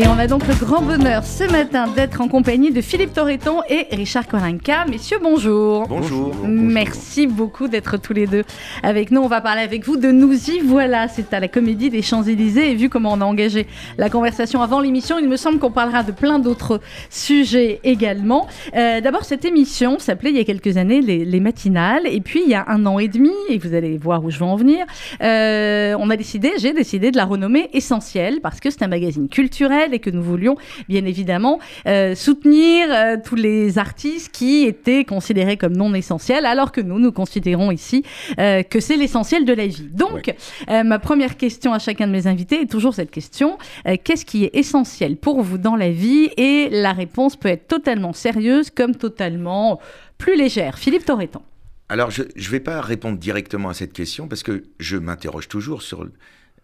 Et on a donc le grand bonheur ce matin d'être en compagnie de Philippe Torreton et Richard Kolinka. Messieurs, bonjour. Bonjour. Merci beaucoup d'être tous les deux avec nous. On va parler avec vous de Nous y voilà. C'est à la Comédie des Champs-Élysées. Et vu comment on a engagé la conversation avant l'émission, il me semble qu'on parlera de plein d'autres sujets également. Euh, D'abord, cette émission s'appelait il y a quelques années les, les, Matinales. Et puis, il y a un an et demi, et vous allez voir où je veux en venir, euh, on a décidé, j'ai décidé de la renommer Essentiel parce que c'est un magazine culturel et que nous voulions bien évidemment euh, soutenir euh, tous les artistes qui étaient considérés comme non essentiels, alors que nous, nous considérons ici euh, que c'est l'essentiel de la vie. Donc, ma première question à chacun de mes invités est toujours cette question qu'est-ce qui est essentiel pour vous dans la vie? Et la réponse peut être totalement sérieuse comme totalement plus légère. Philippe Torreton. Alors, je ne vais pas répondre directement à cette question parce que je m'interroge toujours sur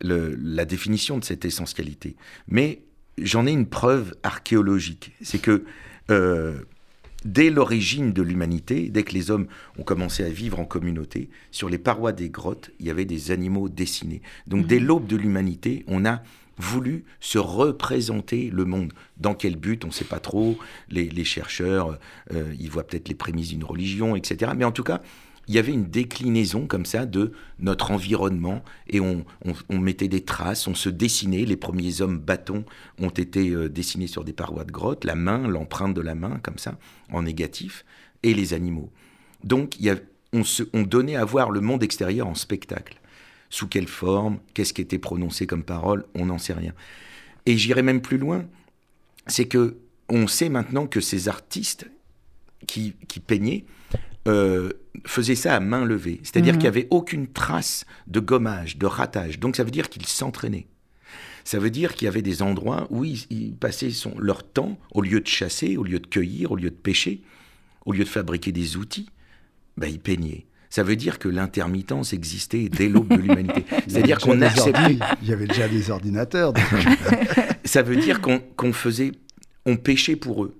le, la définition de cette essentialité. Mais j'en ai une preuve archéologique. C'est que euh, dès l'origine de l'humanité, dès que les hommes ont commencé à vivre en communauté, sur les parois des grottes, il y avait des animaux dessinés. Donc mmh. dès l'aube de l'humanité, on a voulu se représenter le monde. Dans quel but, on ne sait pas trop. Les, les chercheurs, euh, ils voient peut-être les prémices d'une religion, etc. Mais en tout cas, il y avait une déclinaison comme ça de notre environnement et on, mettait des traces, on se dessinait. Les premiers hommes bâtons ont été euh, dessinés sur des parois de grotte, la main, l'empreinte de la main, comme ça, en négatif, et les animaux. Donc on, se, on donnait à voir le monde extérieur en spectacle. Sous quelle forme, qu'est-ce qui était prononcé comme parole, on n'en sait rien. Et j'irai même plus loin, c'est que on sait maintenant que ces artistes qui peignaient euh, faisait ça à main levée. C'est-à-dire mmh. qu'il n'y avait aucune trace de gommage, de ratage. Donc ça veut dire qu'ils s'entraînaient. Ça veut dire qu'il y avait des endroits où ils, ils passaient son, leur temps, au lieu de chasser, au lieu de cueillir, au lieu de pêcher, au lieu de fabriquer des outils, ben, ils peignaient. Ça veut dire que l'intermittence existait dès l'aube de l'humanité. C'est-à-dire qu'on acceptait. Il y avait déjà des ordinateurs. ça veut dire qu'on qu faisait, on pêchait pour eux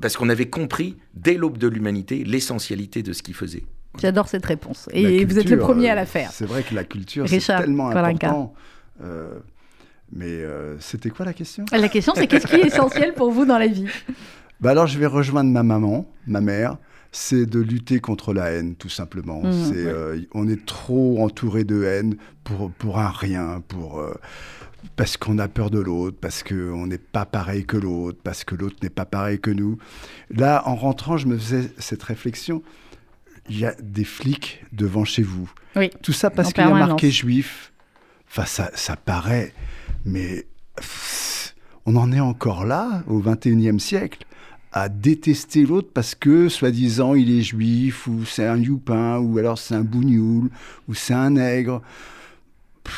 parce qu'on avait compris dès l'aube de l'humanité l'essentialité de ce qu'ils faisaient. J'adore cette réponse. Et culture, vous êtes le premier à la faire. C'est vrai que la culture, c'est tellement Kolinka. important. Euh, mais euh, c'était quoi la question? La question, c'est qu'est-ce qui est essentiel pour vous dans la vie? Bah Alors, je vais rejoindre ma maman, ma mère. C'est de lutter contre la haine, tout simplement. Mmh, c'est, ouais. euh, on est trop entouré de haine pour, pour un rien, pour euh, parce qu'on a peur de l'autre, parce qu'on n'est pas pareil que l'autre, parce que l'autre n'est pas pareil que nous. Là, en rentrant, je me faisais cette réflexion. Il y a des flics devant chez vous. Oui, Tout ça parce qu'il y a marqué juif. Enfin, ça, ça paraît, mais on en est encore là, au 21e siècle, à détester l'autre parce que, soi-disant, il est juif, ou c'est un youpin, ou alors c'est un bougnoul, ou c'est un nègre.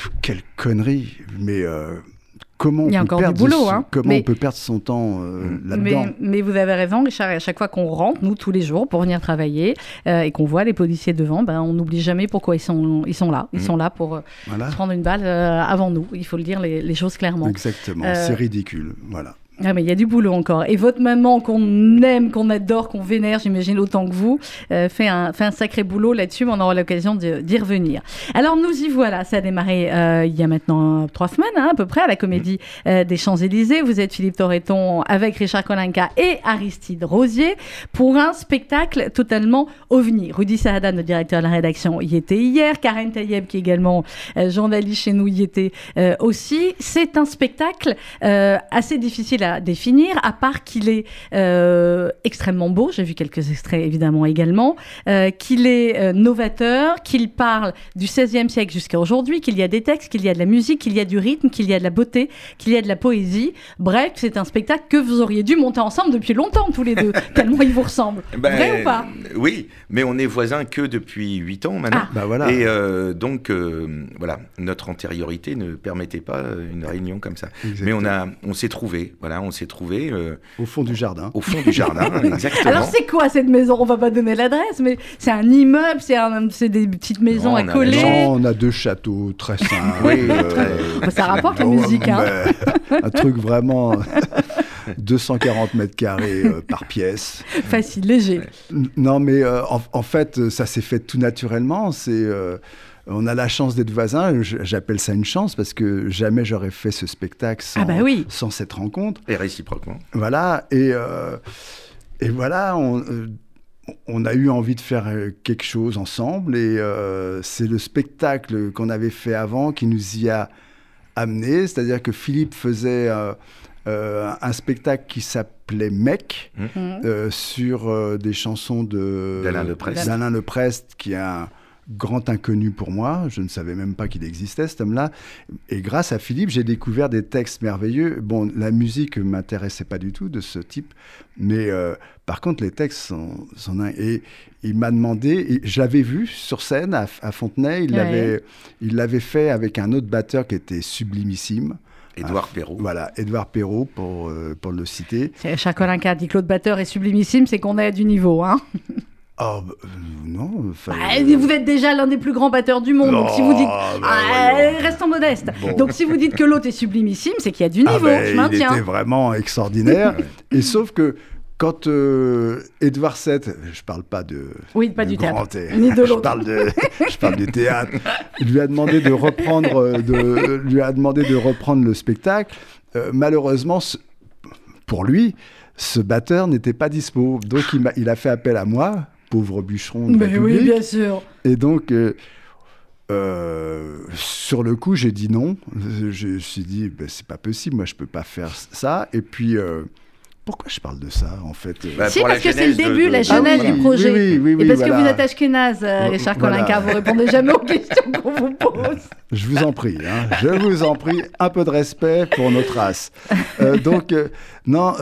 Pff, quelle connerie Mais euh, comment, on peut, encore perdre boulot, son, hein. comment Mais- on peut perdre son temps euh, là-dedans? Mais, mais vous avez raison, Richard, à chaque fois qu'on rentre, nous, tous les jours, pour venir travailler, euh, et qu'on voit les policiers devant, ben, on n'oublie jamais pourquoi ils sont, ils sont là. Ils Mhm. sont là pour Voilà. se prendre une balle euh, avant nous. Il faut le dire, les, les choses clairement. Exactement, Euh, c'est ridicule. Voilà. Ah, mais il y a du boulot encore. Et votre maman, qu'on aime, qu'on adore, qu'on vénère, j'imagine autant que vous, euh, fait, un, fait un sacré boulot là-dessus, mais on aura l'occasion d'y revenir. Alors, nous y voilà. Ça a démarré euh, il y a maintenant trois semaines, hein, à peu près, à la Comédie euh, des Champs-Élysées. Vous êtes Philippe Torreton avec Richard Kolinka et Aristide Rosier pour un spectacle totalement ovni. Rudy Saada, notre directeur de la rédaction, y était hier. Karen Tayeb, qui est également euh, journaliste chez nous, y était euh, aussi. C'est un spectacle euh, assez difficile à définir, à part qu'il est euh, extrêmement beau, j'ai vu quelques extraits évidemment également, euh, qu'il est euh, novateur, qu'il parle du XVIe siècle jusqu'à aujourd'hui, qu'il y a des textes, qu'il y a de la musique, qu'il y a du rythme, qu'il y a de la beauté, qu'il y a de la poésie. Bref, c'est un spectacle que vous auriez dû monter ensemble depuis longtemps tous les deux, tellement il vous ressemble. Ben, Vrai ou pas? Oui, mais on est voisins que depuis 8 ans maintenant. Ah. Bah voilà. Et euh, donc, euh, voilà, notre antériorité ne permettait pas une réunion comme ça. Mais on, a, on s'est trouvé, voilà, on s'est trouvé euh, Au fond du jardin. au fond du jardin, exactement. Alors c'est quoi cette maison? On va pas donner l'adresse, mais c'est un immeuble, c'est des petites maisons Non, à on a coller. Non, on a deux châteaux très simples. Oui, euh, très- Bah, ça rapporte la musique, hein. un truc vraiment 240 mètres carrés euh, par pièce. Facile, léger. Non, mais euh, en, en fait, ça s'est fait tout naturellement. C'est euh, on a la chance d'être voisins. J'appelle ça une chance parce que jamais j'aurais fait ce spectacle sans, ah bah oui. sans cette rencontre. Et réciproquement. Voilà. Et, et voilà, on, on, a eu envie de faire quelque chose ensemble. Et c'est le spectacle qu'on avait fait avant qui nous y a amené. C'est-à-dire que Philippe faisait euh, un spectacle qui s'appelait Mec, mmh. euh, sur euh, des chansons d'Alain Leprest. Leprest, qui est un grand inconnu pour moi. Je ne savais même pas qu'il existait, cet homme-là. Et grâce à Philippe, j'ai découvert des textes merveilleux. Bon, la musique m'intéressait pas du tout de ce type, mais par contre, les textes sont, sont Et il m'a demandé, je l'avais vu sur scène à, Fontenay, il l'avait il l'avait fait avec un autre batteur qui était sublimissime. Édouard Perrault. Voilà, Édouard Perrault, pour, euh, pour le citer. C'est Chacolin qui a dit Claude Batteur est sublimissime, c'est qu'on est à du niveau, hein Oh, non. Bah, vous êtes déjà l'un des plus grands batteurs du monde. donc si vous dites. Bah, ah, restons modestes. Donc si vous dites que l'autre est sublimissime, c'est qu'il y a du niveau. Ah, je maintiens. Il était vraiment extraordinaire. et sauf que quand euh, Edouard VII, je parle pas de oui pas du théâtre, ni de l'autre, je parle de, je parle du théâtre. Il lui a demandé de reprendre, euh, de, lui a demandé de reprendre le spectacle. Euh, malheureusement, pour lui, ce batteur n'était pas dispo, donc il a, il a, fait appel à moi, pauvre bûcheron. De Mais oui, bien sûr. Et donc. Euh, sur le coup, j'ai dit non. Je me suis dit, ben, c'est pas possible, moi je peux pas faire ça. Et puis, pourquoi je parle de ça, en fait bah, Si, parce que c'est le début, la genèse ah du projet. Oui, oui, oui, Et parce que vous êtes ashkénaze, euh, Richard Kolinka, vous répondez jamais aux questions qu'on vous pose. Je vous en prie, hein, je vous en prie, un peu de respect pour notre race. Euh, donc, euh, non,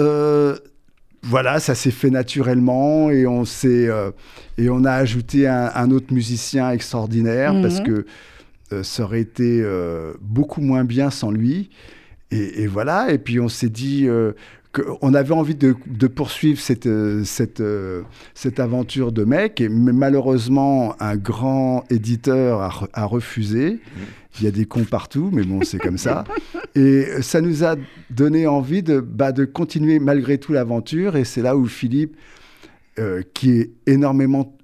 voilà, ça s'est fait naturellement et on, et on a ajouté un, autre musicien extraordinaire parce mhm. que ça aurait été beaucoup moins bien sans lui. Et, et, voilà, et puis on s'est dit, on avait envie de, poursuivre cette, euh, cette, euh, cette aventure de mec, mais malheureusement, un grand éditeur a, refusé. Il y a des cons partout, mais bon, c'est comme ça. Et ça nous a donné envie de, bah, de continuer malgré tout l'aventure. Et c'est là où Philippe, euh, qui est énormément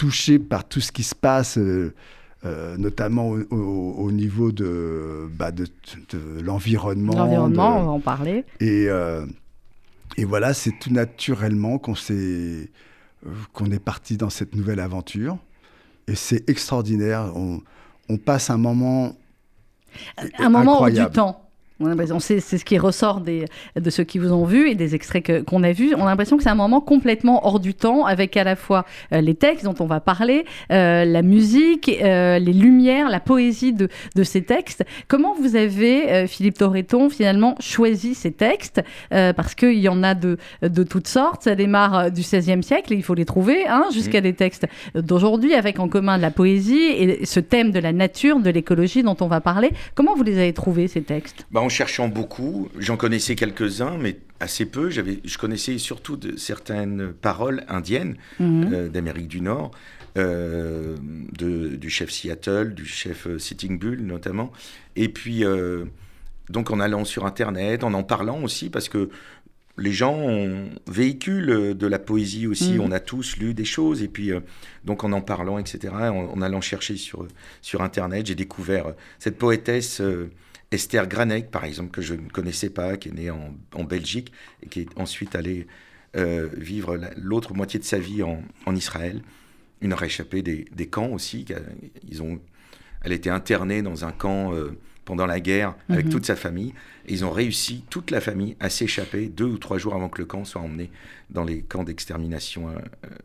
touché par tout ce qui se passe, euh, notamment au, niveau de, bah, de, l'environnement. L'environnement, on va en parler. Et, euh, et voilà, c'est tout naturellement qu'on s'est qu'on est parti dans cette nouvelle aventure. Et c'est extraordinaire. On, on, passe un moment. Un moment hors du temps. C'est ce qui ressort des, de ceux qui vous ont vu et des extraits qu'on a vus. On a l'impression que c'est un moment complètement hors du temps, avec à la fois euh, les textes dont on va parler, euh, la musique, euh, les lumières, la poésie de, de, ces textes. Comment vous avez, Philippe Torreton, finalement choisi ces textes? Parce qu'il y en a de, de toutes sortes. Ça démarre du XVIe siècle et il faut les trouver, hein, jusqu'à mmh. des textes d'aujourd'hui, avec en commun de la poésie et ce thème de la nature, de l'écologie dont on va parler. Comment vous les avez trouvés, ces textes? Bah, cherchant beaucoup, j'en connaissais quelques-uns, mais assez peu. J'avais, je connaissais surtout de, certaines paroles indiennes mhm. euh, d'Amérique du Nord, euh, de, du chef Seattle, du chef euh, Sitting Bull notamment. Et puis, donc en allant sur Internet, en en parlant aussi, parce que les gens véhiculent de la poésie aussi. Mhm. On a tous lu des choses. Et puis, donc en en parlant, etc., en, allant chercher sur, sur Internet, j'ai découvert cette poétesse. Esther Granek, par exemple, que je ne connaissais pas, qui est née en, Belgique et qui est ensuite allée euh, vivre l'autre moitié de sa vie en, Israël. Une réchappée des, des camps aussi. Ils ont, elle était internée dans un camp euh, pendant la guerre avec mhm. toute sa famille. Et ils ont réussi, toute la famille, à s'échapper deux ou trois jours avant que le camp soit emmené dans les camps d'extermination euh,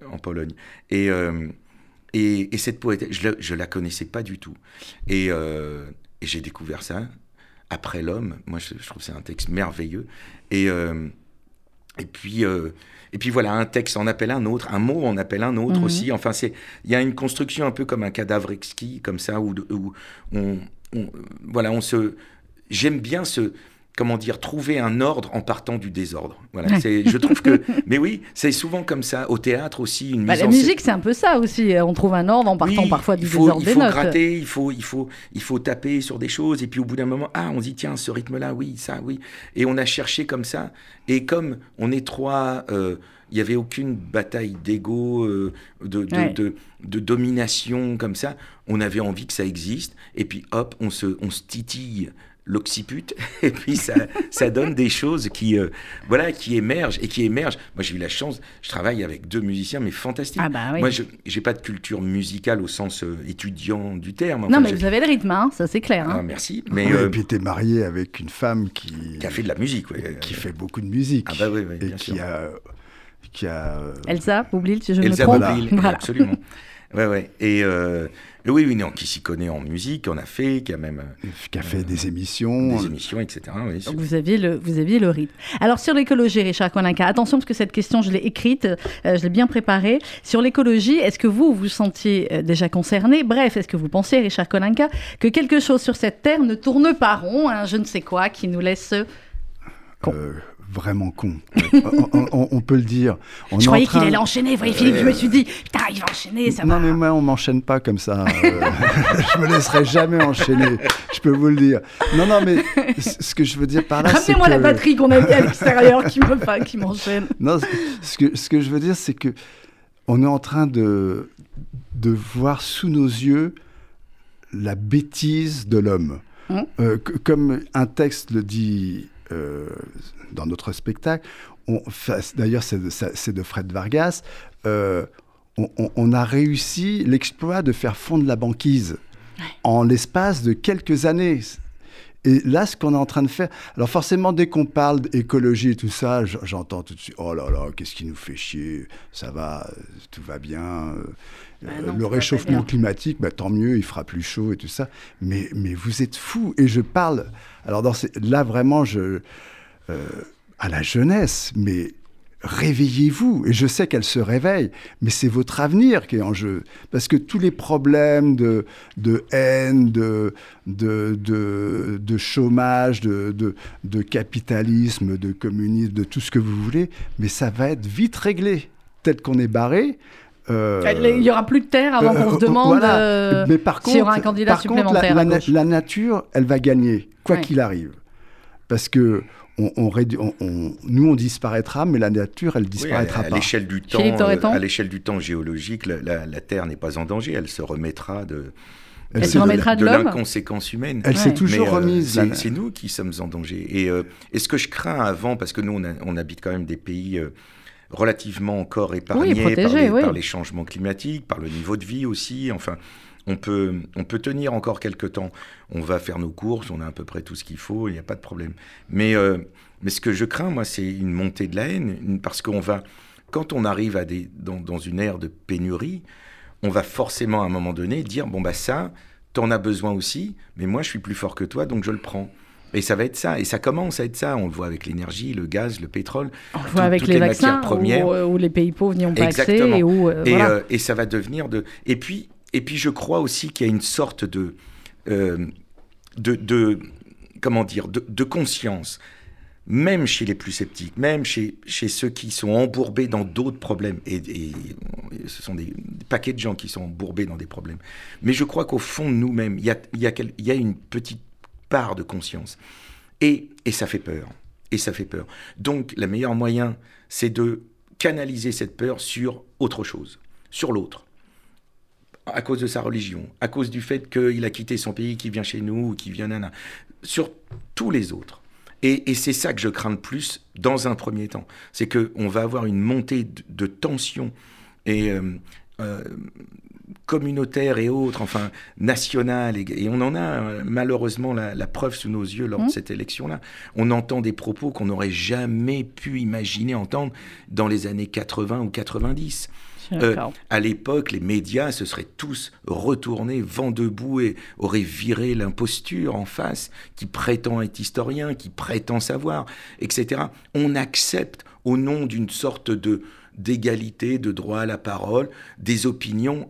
en Pologne. Et, et, cette poète, je ne la, connaissais pas du tout. Et, et j'ai découvert ça après l'homme. Moi, je, trouve que c'est un texte merveilleux. Et, euh, et, puis, euh, et puis voilà, un texte en appelle un autre, un mot en appelle un autre mhm. aussi. Enfin, il y a une construction un peu comme un cadavre exquis, comme ça, où, où on, voilà, on se. J'aime bien ce comment dire, trouver un ordre en partant du désordre. Voilà, je trouve que, mais oui, c'est souvent comme ça. Au théâtre aussi, une bah, La musique, c'est un peu ça aussi. On trouve un ordre en partant parfois du faut, désordre il faut gratter, il faut, il faut, il faut taper sur des choses, et puis au bout d'un moment, ah, on dit tiens, ce rythme-là, oui, ça, oui, et on a cherché comme ça. Et comme on est trois. Euh, il n'y avait aucune bataille d'ego, euh, de, de, Ouais. de- de domination comme ça. On avait envie que ça existe. Et puis hop, on se, on se titille l'occiput. Et puis ça, ça donne des choses qui, euh, voilà, qui émergent et qui émergent. Moi, j'ai eu la chance, je travaille avec deux musiciens, mais fantastiques. Ah bah oui. Moi, je n'ai pas de culture musicale au sens euh, étudiant du terme. Non, Enfin, mais vous avez le rythme, hein, ça c'est clair. Ah, hein. merci. Mais Ouais, euh, Et puis tu es marié avec une femme qui, qui a fait de la musique. ouais. qui fait beaucoup de musique. Ah bah oui, oui, et bien qui sûr. a, qui a euh, Elsa, Boublil, si je me Elsa trompe. Bourvil, Voilà. absolument. Ouais, ouais. Et euh, oui, oui, non, qui s'y connaît en musique, en a fait, qui a même euh, qui a fait des émissions. des émissions, etc. oui, Donc vous aviez le, vous aviez le rythme. Alors sur l'écologie, Richard Koninka, attention parce que cette question, je l'ai écrite, euh, je l'ai bien préparée. Sur l'écologie, est-ce que vous vous sentiez euh, déjà concerné? Bref, est-ce que vous pensez, Richard Koninka, que quelque chose sur cette terre ne tourne pas rond, un je ne sais quoi, qui nous laisse... Con. Vraiment con. on, on- on- on peut le dire. On je croyais qu'il train- allait enchaîner, voyez Philippe, je me suis dit, putain, il va enchaîner, ça non va. mais moi on m'enchaîne pas comme ça. euh, je me laisserai jamais enchaîner. Je peux vous le dire. Non non mais ce que je veux dire par là c'est que la batterie qu'on a mis à l'extérieur qui me fa- qui m'enchaîne. non ce que ce que je veux dire c'est que on est en train de de voir sous nos yeux la bêtise de l'homme. Mmh. Euh, comme un texte le dit euh, dans notre spectacle, d'ailleurs c'est de, Fred Vargas, euh, on, on- on a réussi l'exploit de faire fondre la banquise en l'espace de quelques années. Et là, ce qu'on est en train de faire, alors forcément, dès qu'on parle d'écologie et tout ça, j'entends tout de suite, oh là là, qu'est-ce qui nous fait chier, ça va, euh, tout va bien. euh, Bah non, le réchauffement climatique, bah, tant mieux, il fera plus chaud et tout ça. Mais, mais vous êtes fous. Et je parle, alors dans ces- là vraiment, je, à la jeunesse, mais réveillez-vous. Et je sais qu'elle se réveille, mais c'est votre avenir qui est en jeu. Parce que tous les problèmes de, de haine, de, de, de, de chômage, de, de, de capitalisme, de communisme, de tout ce que vous voulez, mais ça va être vite réglé. Peut-être qu'on est barré. euh, Il y aura plus de terre avant qu'on euh, se demande voilà. euh, Mais par s'il y contre, aura un candidat par contre, la- supplémentaire la, gauche. la nature, elle va gagner, quoi Ouais. qu'il arrive. Parce que on, on rédu- on- on- nous, on disparaîtra, mais la nature, elle Oui, à, disparaîtra à pas. l'échelle du temps, euh, à l'échelle du temps géologique, la, la- la Terre n'est pas en danger. Elle se remettra de, Elle se remettra de l'inconséquence humaine. Elle s'est Ouais. toujours Mais, euh, remise. c'est- nous qui sommes en danger. Et, euh, et ce que je crains avant, parce que nous, on, a- on habite quand même des pays euh, relativement encore épargnés par, protégés, les, oui. par les changements climatiques, par le niveau de vie aussi. Enfin, on peut, on peut tenir encore quelques temps. On va faire nos courses, on a à peu près tout ce qu'il faut, il n'y a pas de problème. Mais, euh, mais ce que je crains, moi, c'est une montée de la haine, une- parce qu'on va, quand on arrive à des, dans, dans une ère de pénurie, on va forcément à un moment donné dire bon bah ça, t'en as besoin aussi, mais moi je suis plus fort que toi, donc je le prends. Et ça va être ça, et ça commence à être ça. On le voit avec l'énergie, le gaz, le pétrole. On le voit avec les, les vaccins matières premières. où, euh, où les pays pauvres n'y ont pas accès Exactement. et où euh, et, voilà. euh, et ça va devenir de. Et puis, et puis je crois aussi qu'il y a une sorte de, euh, de, comment dire, de, conscience, même chez les plus sceptiques, même chez, chez ceux qui sont embourbés dans d'autres problèmes. Et, ce sont des, paquets de gens qui sont embourbés dans des problèmes. Mais je crois qu'au fond de nous-mêmes, il y a une petite part de conscience. Et, et ça fait peur. Et ça fait peur. Donc, le meilleur moyen, c'est de canaliser cette peur sur autre chose, sur l'autre. À cause de sa religion, à cause du fait qu'il a quitté son pays, qu'il vient chez nous, ou qu'il vient nana, sur tous les autres. Et, et c'est ça que je crains le plus dans un premier temps. C'est qu'on va avoir une montée de, de tension et euh, euh, communautaire et autres, enfin nationale. Et, et on en a malheureusement la, la preuve sous nos yeux lors Mmh. de cette élection-là. On entend des propos qu'on n'aurait jamais pu imaginer entendre dans les années 80 ou 90. Euh, à l'époque, les médias se seraient tous retournés, vent debout, et auraient viré l'imposture en face, qui prétend être historien, qui prétend savoir, etc. On accepte, au nom d'une sorte de d'égalité, de droit à la parole, des opinions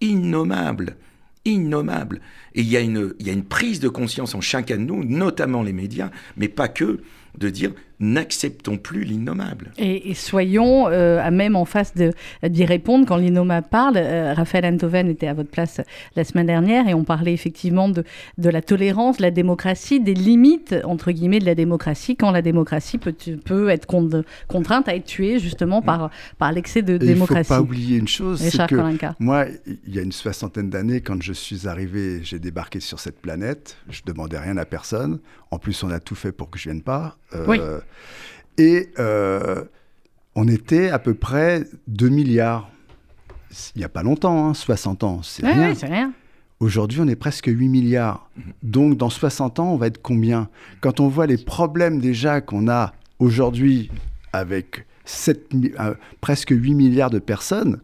innommables, innommables. Et il y, a une, il y a une prise de conscience en chacun de nous, notamment les médias, mais pas que, de dire n'acceptons plus l'innommable. Et, soyons euh, à même en face d'y répondre quand l'innommable parle. Euh, Raphaël Antoven était à votre place la semaine dernière et on parlait effectivement de, de la tolérance, de la démocratie, des limites, entre guillemets, de la démocratie, quand la démocratie peut, peut être contrainte à être tuée justement par, par l'excès de démocratie. Il ne faut pas oublier une chose, c'est que moi, il y a une soixantaine d'années, quand je suis arrivé, j'ai débarqué sur cette planète, je demandais rien à personne. En plus, on a tout fait pour que je vienne pas. Euh, et euh, on était à peu près 2 milliards. Il n'y a pas longtemps, 60 hein, ans, c'est rien. rien. Aujourd'hui, on est presque 8 milliards. Donc, dans 60 ans, on va être combien? Quand on voit les problèmes déjà qu'on a aujourd'hui avec 7, euh, presque 8 milliards de personnes,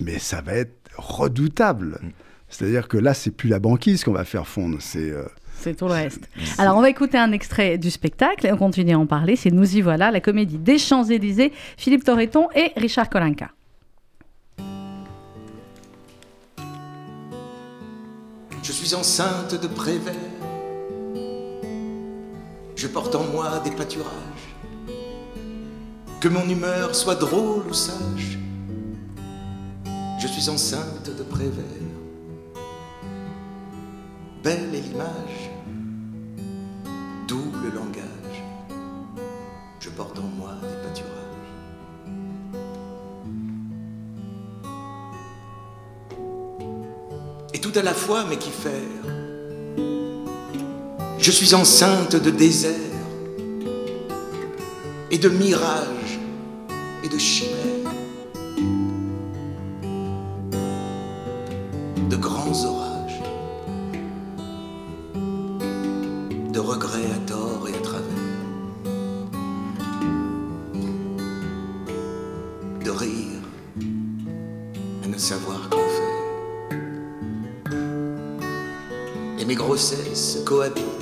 mais ça va être redoutable. C'est-à-dire que là, c'est plus la banquise qu'on va faire fondre, c'est euh, c'est tout le reste. Alors, on va écouter un extrait du spectacle et on continue à en parler. C'est Nous y voilà, la comédie des Champs-Élysées, Philippe Torreton et Richard Kolinka. Je suis enceinte de Prévert. Je porte en moi des pâturages. Que mon humeur soit drôle ou sage. Je suis enceinte de Prévert. Belle est l'image D'où le langage, je porte en moi des pâturages. Et tout à la fois, mais qui faire. Je suis enceinte de désert et de mirages et de chimères, regrets à tort et à travers. De rire, à ne savoir qu'en faire. Et mes grossesses cohabitent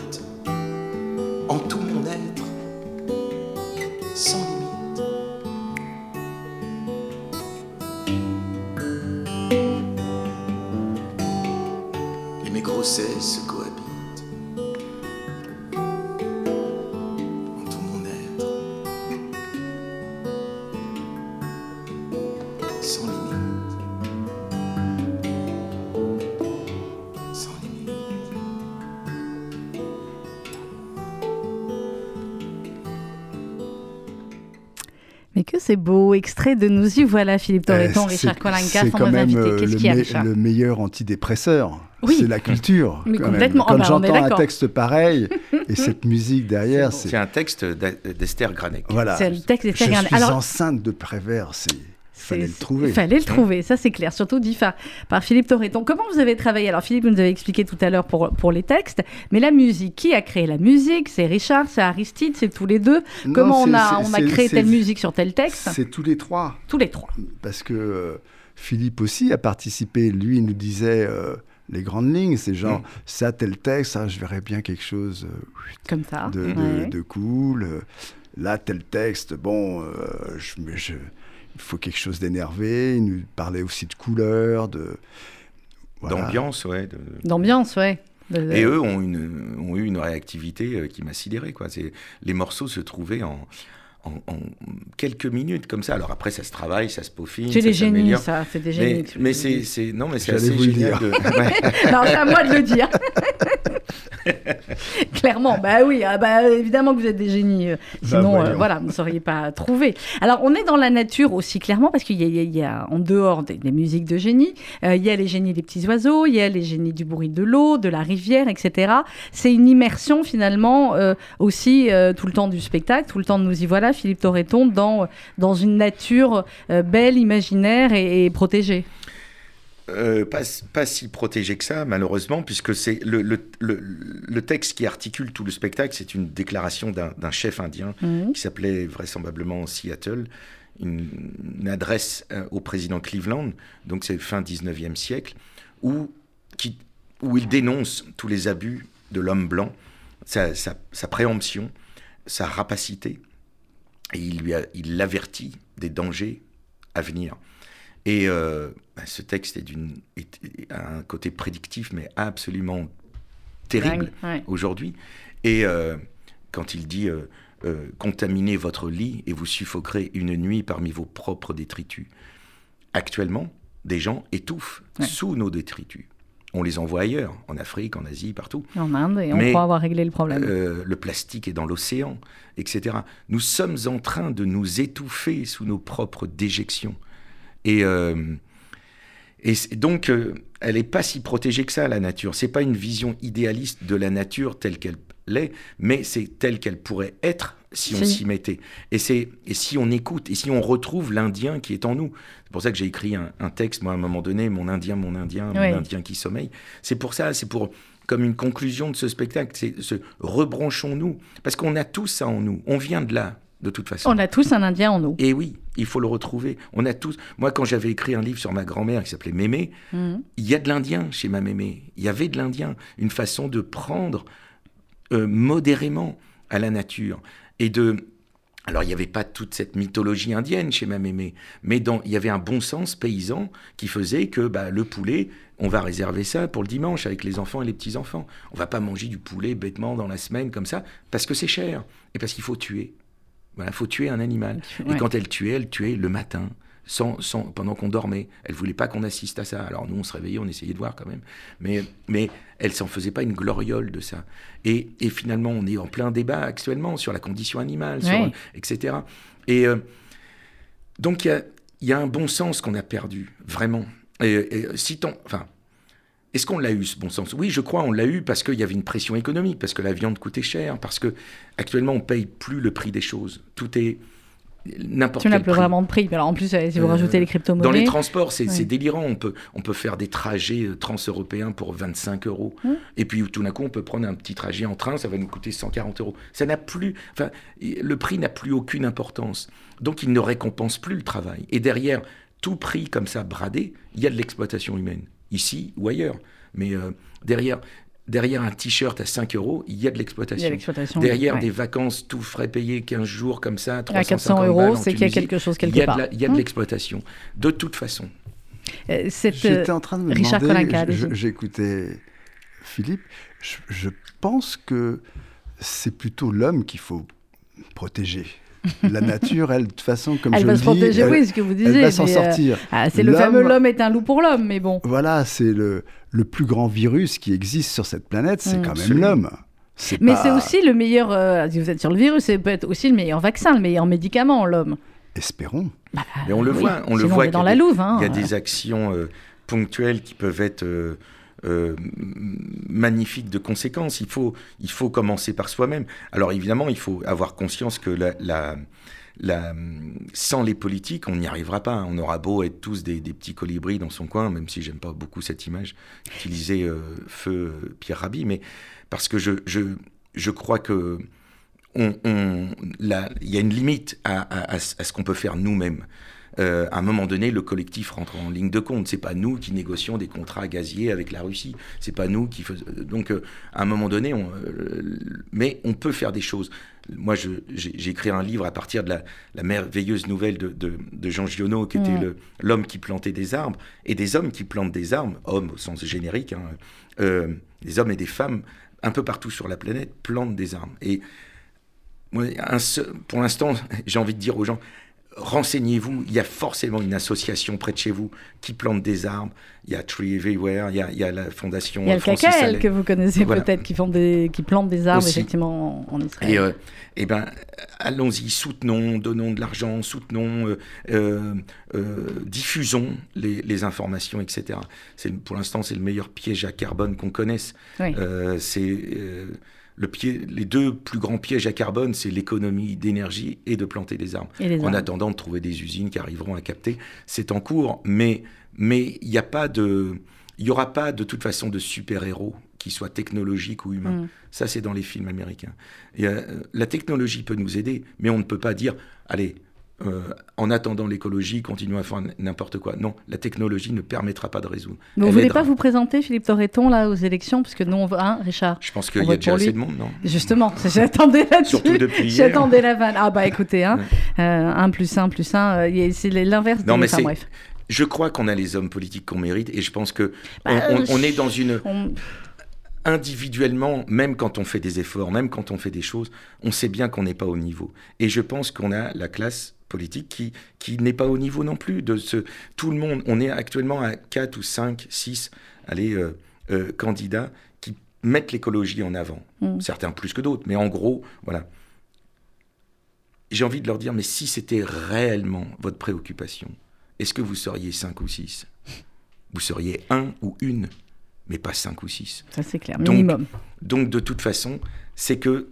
c'est beau. Extrait de Nous y voilà, Philippe Torreton, Richard Kolinka, C'est quand même euh, le, meilleur antidépresseur. Oui. C'est la culture. Mais complètement. Quand ah bah, j'entends un texte pareil et cette musique derrière, c'est un texte d'Esther Granek. Voilà. C'est le texte d'Esther Granek. Je suis enceinte de Prévert. C'est fallait le trouver. Il fallait le trouver, ça c'est clair, surtout dit par, Philippe Torreton. Comment vous avez travaillé? Alors Philippe nous avez expliqué tout à l'heure pour, pour les textes, mais la musique, qui a créé la musique? C'est Richard, c'est Aristide, c'est tous les deux Comment on a, on a créé telle musique sur tel texte? C'est tous les trois. Tous les trois. Parce que euh, Philippe aussi a participé, lui il nous disait... Euh, les grandes lignes, c'est genre mm. ça tel texte, je verrais bien quelque chose euh, comme ça, de, de, cool. là tel texte, bon, je, je, il faut quelque chose d'énervé. Il nous parlait aussi de couleurs, de d'ambiance, ouais. D'ambiance, ouais. Et eux ont, une, ont eu une réactivité euh, qui m'a sidéré. Quoi. Les morceaux se trouvaient en, en, quelques minutes comme ça. Alors après, ça se travaille, ça se peaufine. C'est des génies, ça. C'est des génies. Mais, c'est, non, mais c'est assez génial. De... non, c'est à moi de le dire. Clairement, bah oui, ah bah, évidemment que vous êtes des génies. Euh, bah, sinon, euh, voilà, vous ne sauriez pas trouver. Alors, on est dans la nature aussi, clairement, parce qu'il y, a, en dehors des, musiques de génie, euh, il y a les génies des petits oiseaux, il y a les génies du bruit de l'eau, de la rivière, etc. C'est une immersion, finalement, aussi tout le temps du spectacle, tout le temps de nous y voilà, Philippe Torreton, dans, dans une nature belle, imaginaire et protégée. Euh, pas, pas, si protégé que ça, malheureusement, puisque c'est le, le, le, texte qui articule tout le spectacle, c'est une déclaration d'un chef indien mhm. qui s'appelait vraisemblablement Seattle, une, adresse euh, au président Cleveland, donc c'est fin 19e siècle, où, qui, où il dénonce tous les abus de l'homme blanc, sa, sa, sa, préemption, sa rapacité, et il lui il l'avertit des dangers à venir. Et euh, bah, ce texte est, d'une, un côté prédictif, mais absolument terrible aujourd'hui. Et euh, quand il dit euh, euh, contaminer votre lit et vous suffoquerez une nuit parmi vos propres détritus. Actuellement, des gens étouffent sous nos détritus. On les envoie ailleurs, en Afrique, en Asie, partout. En Inde, et on croit avoir réglé le problème. Euh, le plastique est dans l'océan, etc. Nous sommes en train de nous étouffer sous nos propres déjections. Et, euh, et donc, euh, elle n'est pas si protégée que ça, la nature. C'est pas une vision idéaliste de la nature telle qu'elle l'est, mais c'est telle qu'elle pourrait être si on s'y mettait. Et, c'est, et si on écoute, et si on retrouve l'Indien qui est en nous. C'est pour ça que j'ai écrit un, texte, moi, à un moment donné, Mon Indien, mon Indien, mon Indien qui sommeille. C'est pour ça, c'est pour comme une conclusion de ce spectacle, c'est ce rebranchons-nous, parce qu'on a tous ça en nous, on vient de là, de toute façon. On a tous un Indien en nous. Et oui, il faut le retrouver. On a tous. Moi, quand j'avais écrit un livre sur ma grand-mère qui s'appelait Mémé, mhm. il y a de l'Indien chez ma Mémé. Il y avait de l'Indien, une façon de prendre euh, modérément à la nature et de alors, il n'y avait pas toute cette mythologie indienne chez ma mémé, mais dans, il y avait un bon sens paysan qui faisait que bah, le poulet, on va réserver ça pour le dimanche avec les enfants et les petits-enfants. On va pas manger du poulet bêtement dans la semaine comme ça, parce que c'est cher et parce qu'il faut tuer. Voilà, faut tuer un animal. Et quand elle tuait, elle tuait le matin, sans, pendant qu'on dormait. Elle voulait pas qu'on assiste à ça. Alors nous, on se réveillait, on essayait de voir quand même. Mais, mais elle s'en faisait pas une gloriole de ça. Et, et, finalement, on est en plein débat actuellement sur la condition animale, etc. Et euh, donc, il y a, un bon sens qu'on a perdu, vraiment. Et, et enfin, est-ce qu'on l'a eu ce bon sens? Oui, je crois, on l'a eu parce qu'il y avait une pression économique, parce que la viande coûtait cher, parce que actuellement on paye plus le prix des choses. Tout est n'importe Tu n'as plus vraiment de prix. Alors en plus, si vous euh, rajoutez les crypto-monnaies. Dans les transports, c'est délirant. On peut, on peut faire des trajets euh, trans-européens pour 25 euros. Mmh. Et puis tout d'un coup, on peut prendre un petit trajet en train, ça va nous coûter 140 euros. Ça n'a plus. Enfin, le prix n'a plus aucune importance. Donc il ne récompense plus le travail. Et derrière tout prix comme ça bradé, il y a de l'exploitation humaine, ici ou ailleurs. Mais euh, derrière, derrière un t-shirt à 5 euros, il y a de l'exploitation. Derrière des vacances tout frais payés 15 jours comme ça, 350 à 400 euros, c'est qu'il y a quelque chose quelque part. Il y a de hum. l'exploitation, de toute façon. Euh, J'étais en train de me Richard demander, j'écoutais Philippe, je, pense que c'est plutôt l'homme qu'il faut protéger. La nature, elle, de toute façon, comme elle je va le se protéger, oui, ce que vous disiez. Elle va s'en euh, sortir. Ah, c'est le fameux l'homme est un loup pour l'homme, mais bon. Voilà, c'est le, le plus grand virus qui existe sur cette planète, c'est quand même l'homme. Mais c'est aussi le meilleur, euh, si vous êtes sur le virus, c'est peut-être aussi le meilleur vaccin, le meilleur médicament, l'homme. Espérons. Bah, Mais on le voit, on le voit. dans la louve. Il y a hein. des actions euh, ponctuelles qui peuvent être euh, magnifiques de conséquences. Il faut, il faut commencer par soi-même. Alors évidemment, il faut avoir conscience que sans les politiques, on n'y arrivera pas. On aura beau être tous des, petits colibris dans son coin, même si j'aime pas beaucoup cette image, utiliser euh, feu euh, Pierre Rabhi, mais parce que je, crois que il y a une limite à ce qu'on peut faire nous-mêmes. Euh, à un moment donné, le collectif rentre en ligne de compte. C'est pas nous qui négocions des contrats gaziers avec la Russie. C'est pas nous qui faisons. Donc, euh, à un moment donné, on, euh, mais on peut faire des choses. Moi, j'ai écrit un livre à partir de la, merveilleuse nouvelle de, de, Jean Giono, qui était l'homme qui plantait des arbres, et des hommes qui plantent des arbres, hommes au sens générique, hein, des hommes et des femmes un peu partout sur la planète plantent des arbres. Et moi, pour l'instant, j'ai envie de dire aux gens, renseignez-vous, il y a forcément une association près de chez vous qui plante des arbres. Il y a Tree Everywhere, il y a, la fondation. Il y a le KKL que vous connaissez peut-être qui, qui plantent des arbres effectivement en Israël. Et, euh, eh ben, allons-y, soutenons, donnons de l'argent, soutenons, euh, euh, diffusons les, informations, etc. Pour l'instant, c'est le meilleur piège à carbone qu'on connaisse. c'est le pied, les deux plus grands pièges à carbone, c'est l'économie d'énergie et de planter des arbres. en attendant de trouver des usines qui arriveront à capter, c'est en cours, mais mais il n'y a pas de, il y aura pas de toute façon de super héros qui soient technologiques ou humains. Mm. Ça, c'est dans les films américains. Et, euh, la technologie peut nous aider, mais on ne peut pas dire, allez, euh, en attendant l'écologie, continuons à faire n'importe quoi. Non, la technologie ne permettra pas de résoudre. vous ne voulez pas vous présenter, Philippe Torreton, là, aux élections? Parce que nous, on va, hein, Richard? Je pense qu'il y a déjà assez de monde, non? Justement, j'attendais là-dessus. J'attendais la vanne. Ah bah écoutez, hein, 1 euh, plus 1 plus 1, euh, c'est l'inverse de Non, mais enfin, bref. Je crois qu'on a les hommes politiques qu'on mérite et je pense que bah, on, est dans une... individuellement, même quand on fait des efforts, même quand on fait des choses, on sait bien qu'on n'est pas au niveau. Et je pense qu'on a la classe politique qui, qui n'est pas au niveau non plus de ce... Tout le monde, on est actuellement à 4 ou 5, 6 allez, euh, euh, candidats qui mettent l'écologie en avant. Mm. Certains plus que d'autres, mais en gros, voilà. J'ai envie de leur dire, mais si c'était réellement votre préoccupation, est-ce que vous seriez 5 ou 6 Vous seriez un ou une mais pas 5 ou 6. Ça, c'est clair, minimum. Donc, de toute façon, c'est que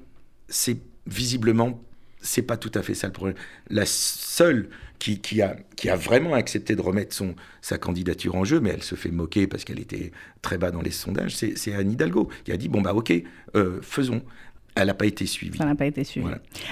c'est visiblement, c'est pas tout à fait ça le problème. La seule qui, qui, a, qui a vraiment accepté de remettre son, sa candidature en jeu, mais elle se fait moquer parce qu'elle était très bas dans les sondages, c'est Anne Hidalgo, qui a dit, bon bah ok, euh, faisons elle n'a pas été suivie. Ça n'a pas été suivi.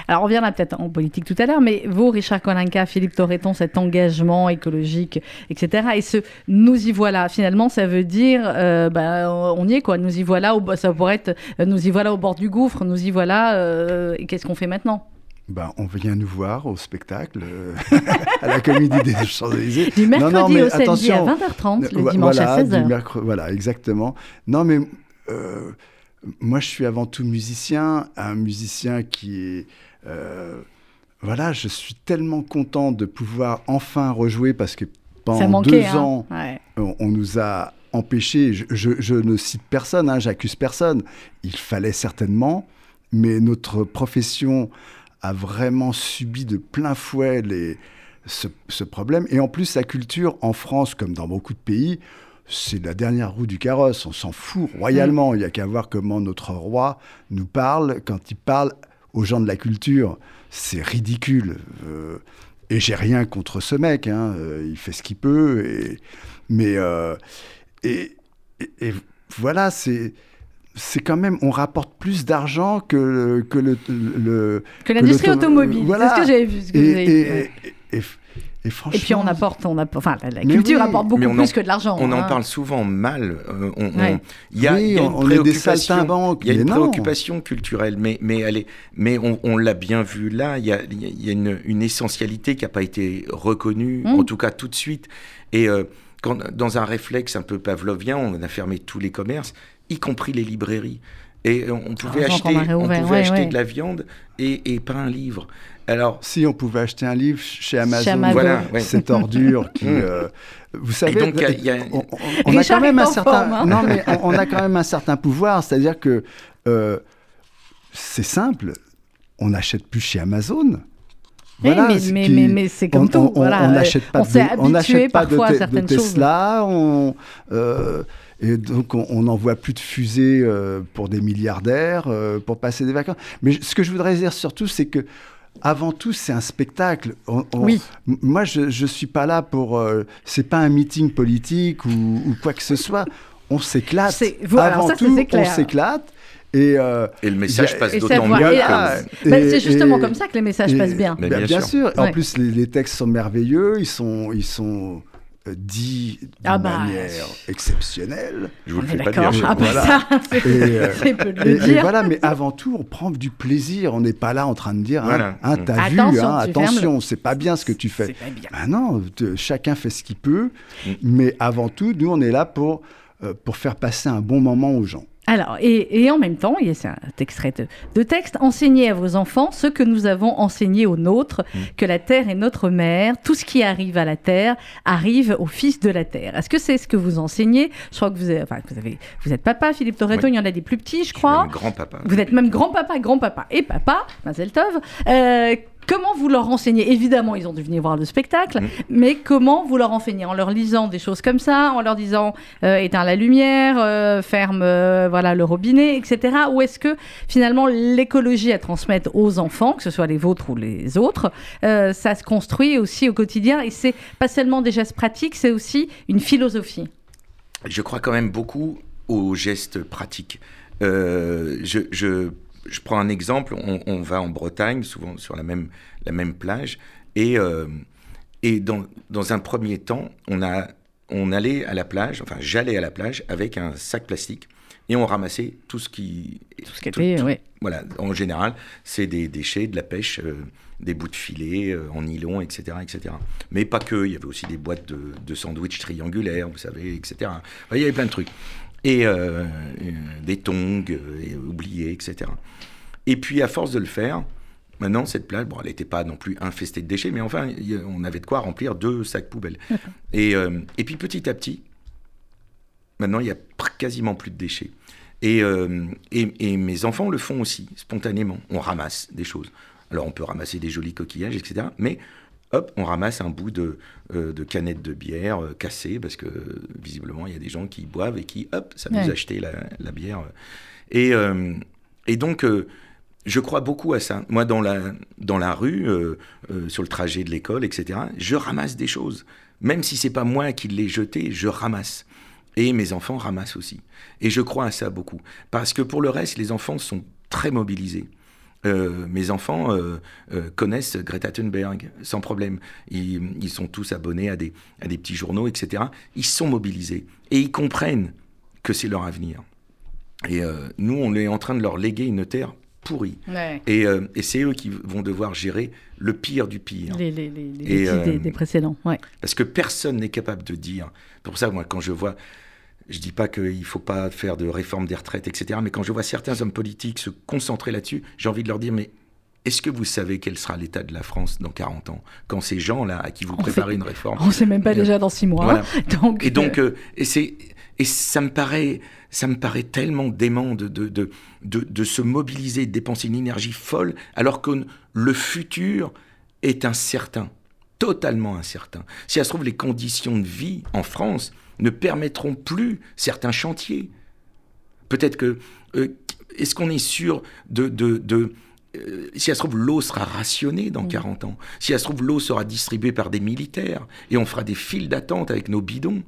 Alors, on reviendra peut-être en politique tout à l'heure, mais vous, Richard Kolinka, Philippe Torreton, cet engagement écologique, etc., et ce nous y voilà, finalement, ça veut dire, euh, bah, on y est, quoi. Nous y voilà, au, ça pourrait être, euh, nous y voilà au bord du gouffre, nous y voilà, euh, et qu'est-ce qu'on fait maintenant? Ben, on vient nous voir au spectacle, à la Comédie des Champs-Élysées. Du mercredi non, non, au samedi à 20h30, le dimanche à 16h. Voilà, exactement. Non, mais moi, je suis avant tout musicien, un musicien qui est... Euh, voilà, je suis tellement content de pouvoir enfin rejouer parce que pendant deux hein. ans, on, nous a empêchés. Je, ne cite personne, hein, j'accuse personne. Il fallait certainement, mais notre profession a vraiment subi de plein fouet les, ce, ce, problème. Et en plus, la culture en France, comme dans beaucoup de pays, c'est la dernière roue du carrosse. On s'en fout royalement. Mm. Il n'y a qu'à voir comment notre roi nous parle quand il parle aux gens de la culture. C'est ridicule. Euh, et j'ai rien contre ce mec. Hein. Euh, il fait ce qu'il peut. Et, mais euh, et, voilà, c'est c'est quand même, on rapporte plus d'argent que, que le, le que l'industrie automobile. Voilà. C'est ce que j'avais vu. Ce que et, et, et, puis on apporte, on apporte enfin la, culture apporte beaucoup plus que de l'argent. On en hein. parle souvent mal. Euh, on, il y a, y a une préoccupation, il y a une préoccupation culturelle, mais mais elle est, mais on, l'a bien vu là. Il y a, y a une, une, essentialité qui n'a pas été reconnue, mmh. en tout cas tout de suite. Et euh, quand, dans un réflexe un peu pavlovien, on a fermé tous les commerces, y compris les librairies. Et on pouvait acheter, on pouvait acheter de la viande et, et pas un livre. Alors, si on pouvait acheter un livre chez Amazon, voilà, cette ordure qui, mm. euh, vous savez, donc, on, a quand même un certain, hein. non mais on, a quand même un certain pouvoir, c'est-à-dire que euh, c'est simple, on n'achète plus chez Amazon. Voilà, mais, mais, mais, c'est comme tout. On n'achète pas, de, on pas de, de, Tesla. On, euh, et donc, on n'envoie plus de fusées pour des milliardaires pour passer des vacances. Mais ce que je voudrais dire surtout, c'est que avant tout, c'est un spectacle. oui. Moi, je ne suis pas là pour. Euh, c'est pas un meeting politique ou, quoi que ce soit. On s'éclate. avant tout, on s'éclate. Et, euh, et, le message passe d'autant mieux. c'est justement comme ça que les messages passent bien. bien, bien, sûr. En plus, les, les, textes sont merveilleux. Ils sont, ils sont euh, dit d'une ah bah, manière exceptionnelle. Je vous le fais pas dire. Ah bah ça, c'est euh, peu de le dire. Et voilà, mais avant tout, on prend du plaisir. On n'est pas là en train de dire, hein, hein t'as vu, hein, attention, c'est pas bien ce que tu fais. Pas bien. Ah non, chacun fait ce qu'il peut. Mm. Mais avant tout, nous, on est là pour, euh, pour faire passer un bon moment aux gens. Alors, et, en même temps, a un extrait de, texte, enseignez à vos enfants ce que nous avons enseigné aux nôtres, mmh. que la terre est notre mère, tout ce qui arrive à la terre arrive au fils de la terre. Est-ce que c'est ce que vous enseignez? Je crois que vous, avez, enfin, vous, avez, vous êtes papa, Philippe Torreton, il y en a des plus petits, je crois. grand-papa. Vous êtes même grand-papa, grand-papa et papa, Mazel Tov. Euh, Comment vous leur enseignez? Évidemment, ils ont dû venir voir le spectacle, mm. mais comment vous leur enseignez? En leur lisant des choses comme ça, en leur disant euh, éteins la lumière, euh, ferme euh, voilà le robinet, etc. Ou est-ce que finalement l'écologie à transmettre aux enfants, que ce soit les vôtres ou les autres, ça se construit aussi au quotidien? Et c'est pas seulement des gestes pratiques, c'est aussi une philosophie Je crois quand même beaucoup aux gestes pratiques. je, je je prends un exemple, on, va en Bretagne, souvent sur la même, la même plage, et, euh, et dans, dans, un premier temps, on, a, on allait à la plage, enfin j'allais à la plage avec un sac plastique, et on ramassait tout ce qui... Tout ce qui était, oui. Voilà, en général, c'est des déchets, de la pêche, euh, des bouts de filet euh, en nylon, etc., etc. Mais pas que, il y avait aussi des boîtes de, de sandwich triangulaires, vous savez, etc. il y avait plein de trucs. Et euh, des tongs et oubliés, etc. Et puis à force de le faire, maintenant cette plage, bon, elle n'était pas non plus infestée de déchets, mais enfin, on avait de quoi remplir deux sacs poubelles. et, et puis petit à petit, maintenant il y a quasiment plus de déchets. Et, et, mes enfants le font aussi, spontanément. On ramasse des choses. Alors on peut ramasser des jolis coquillages, etc. Mais hop, on ramasse un bout de, euh, de canette de bière euh, cassée, parce que visiblement, il y a des gens qui boivent et qui, hop, ça nous acheter la, la, bière. Et, euh, et donc, je crois beaucoup à ça. Moi, dans la, dans la rue, sur le trajet de l'école, etc., je ramasse des choses. Même si c'est pas moi qui l'ai jeté, je ramasse. Et mes enfants ramassent aussi. Et je crois à ça beaucoup. Parce que pour le reste, les enfants sont très mobilisés. Euh, mes enfants euh, euh, connaissent Greta Thunberg sans problème. Ils, sont tous abonnés à des, à des petits journaux, etc. Ils sont mobilisés et ils comprennent que c'est leur avenir. Et nous, on est en train de leur léguer une terre pourrie. Et, et c'est eux qui vont devoir gérer le pire du pire. Les, les, les, des, précédents. Ouais. Parce que personne n'est capable de dire. Pour ça, moi, quand je vois je ne dis pas qu'il ne faut pas faire de réforme des retraites, etc. Mais quand je vois certains hommes politiques se concentrer là-dessus, j'ai envie de leur dire, mais est-ce que vous savez quel sera l'état de la France dans 40 ans? Quand ces gens-là, à qui vous préparez une réforme... On ne sait même pas déjà dans 6 mois. Donc, et donc, euh, et, et ça me paraît... Ça me paraît tellement dément de, de, de, de, se mobiliser, de dépenser une énergie folle, alors que le futur est incertain, totalement incertain. Si ça se trouve, les conditions de vie en France, ne permettront plus certains chantiers. Peut-être que... Euh, est-ce qu'on est sûr de... de, de euh, si ça se trouve, l'eau sera rationnée dans 40 ans. Si ça se trouve, l'eau sera distribuée par des militaires. Et on fera des files d'attente avec nos bidons.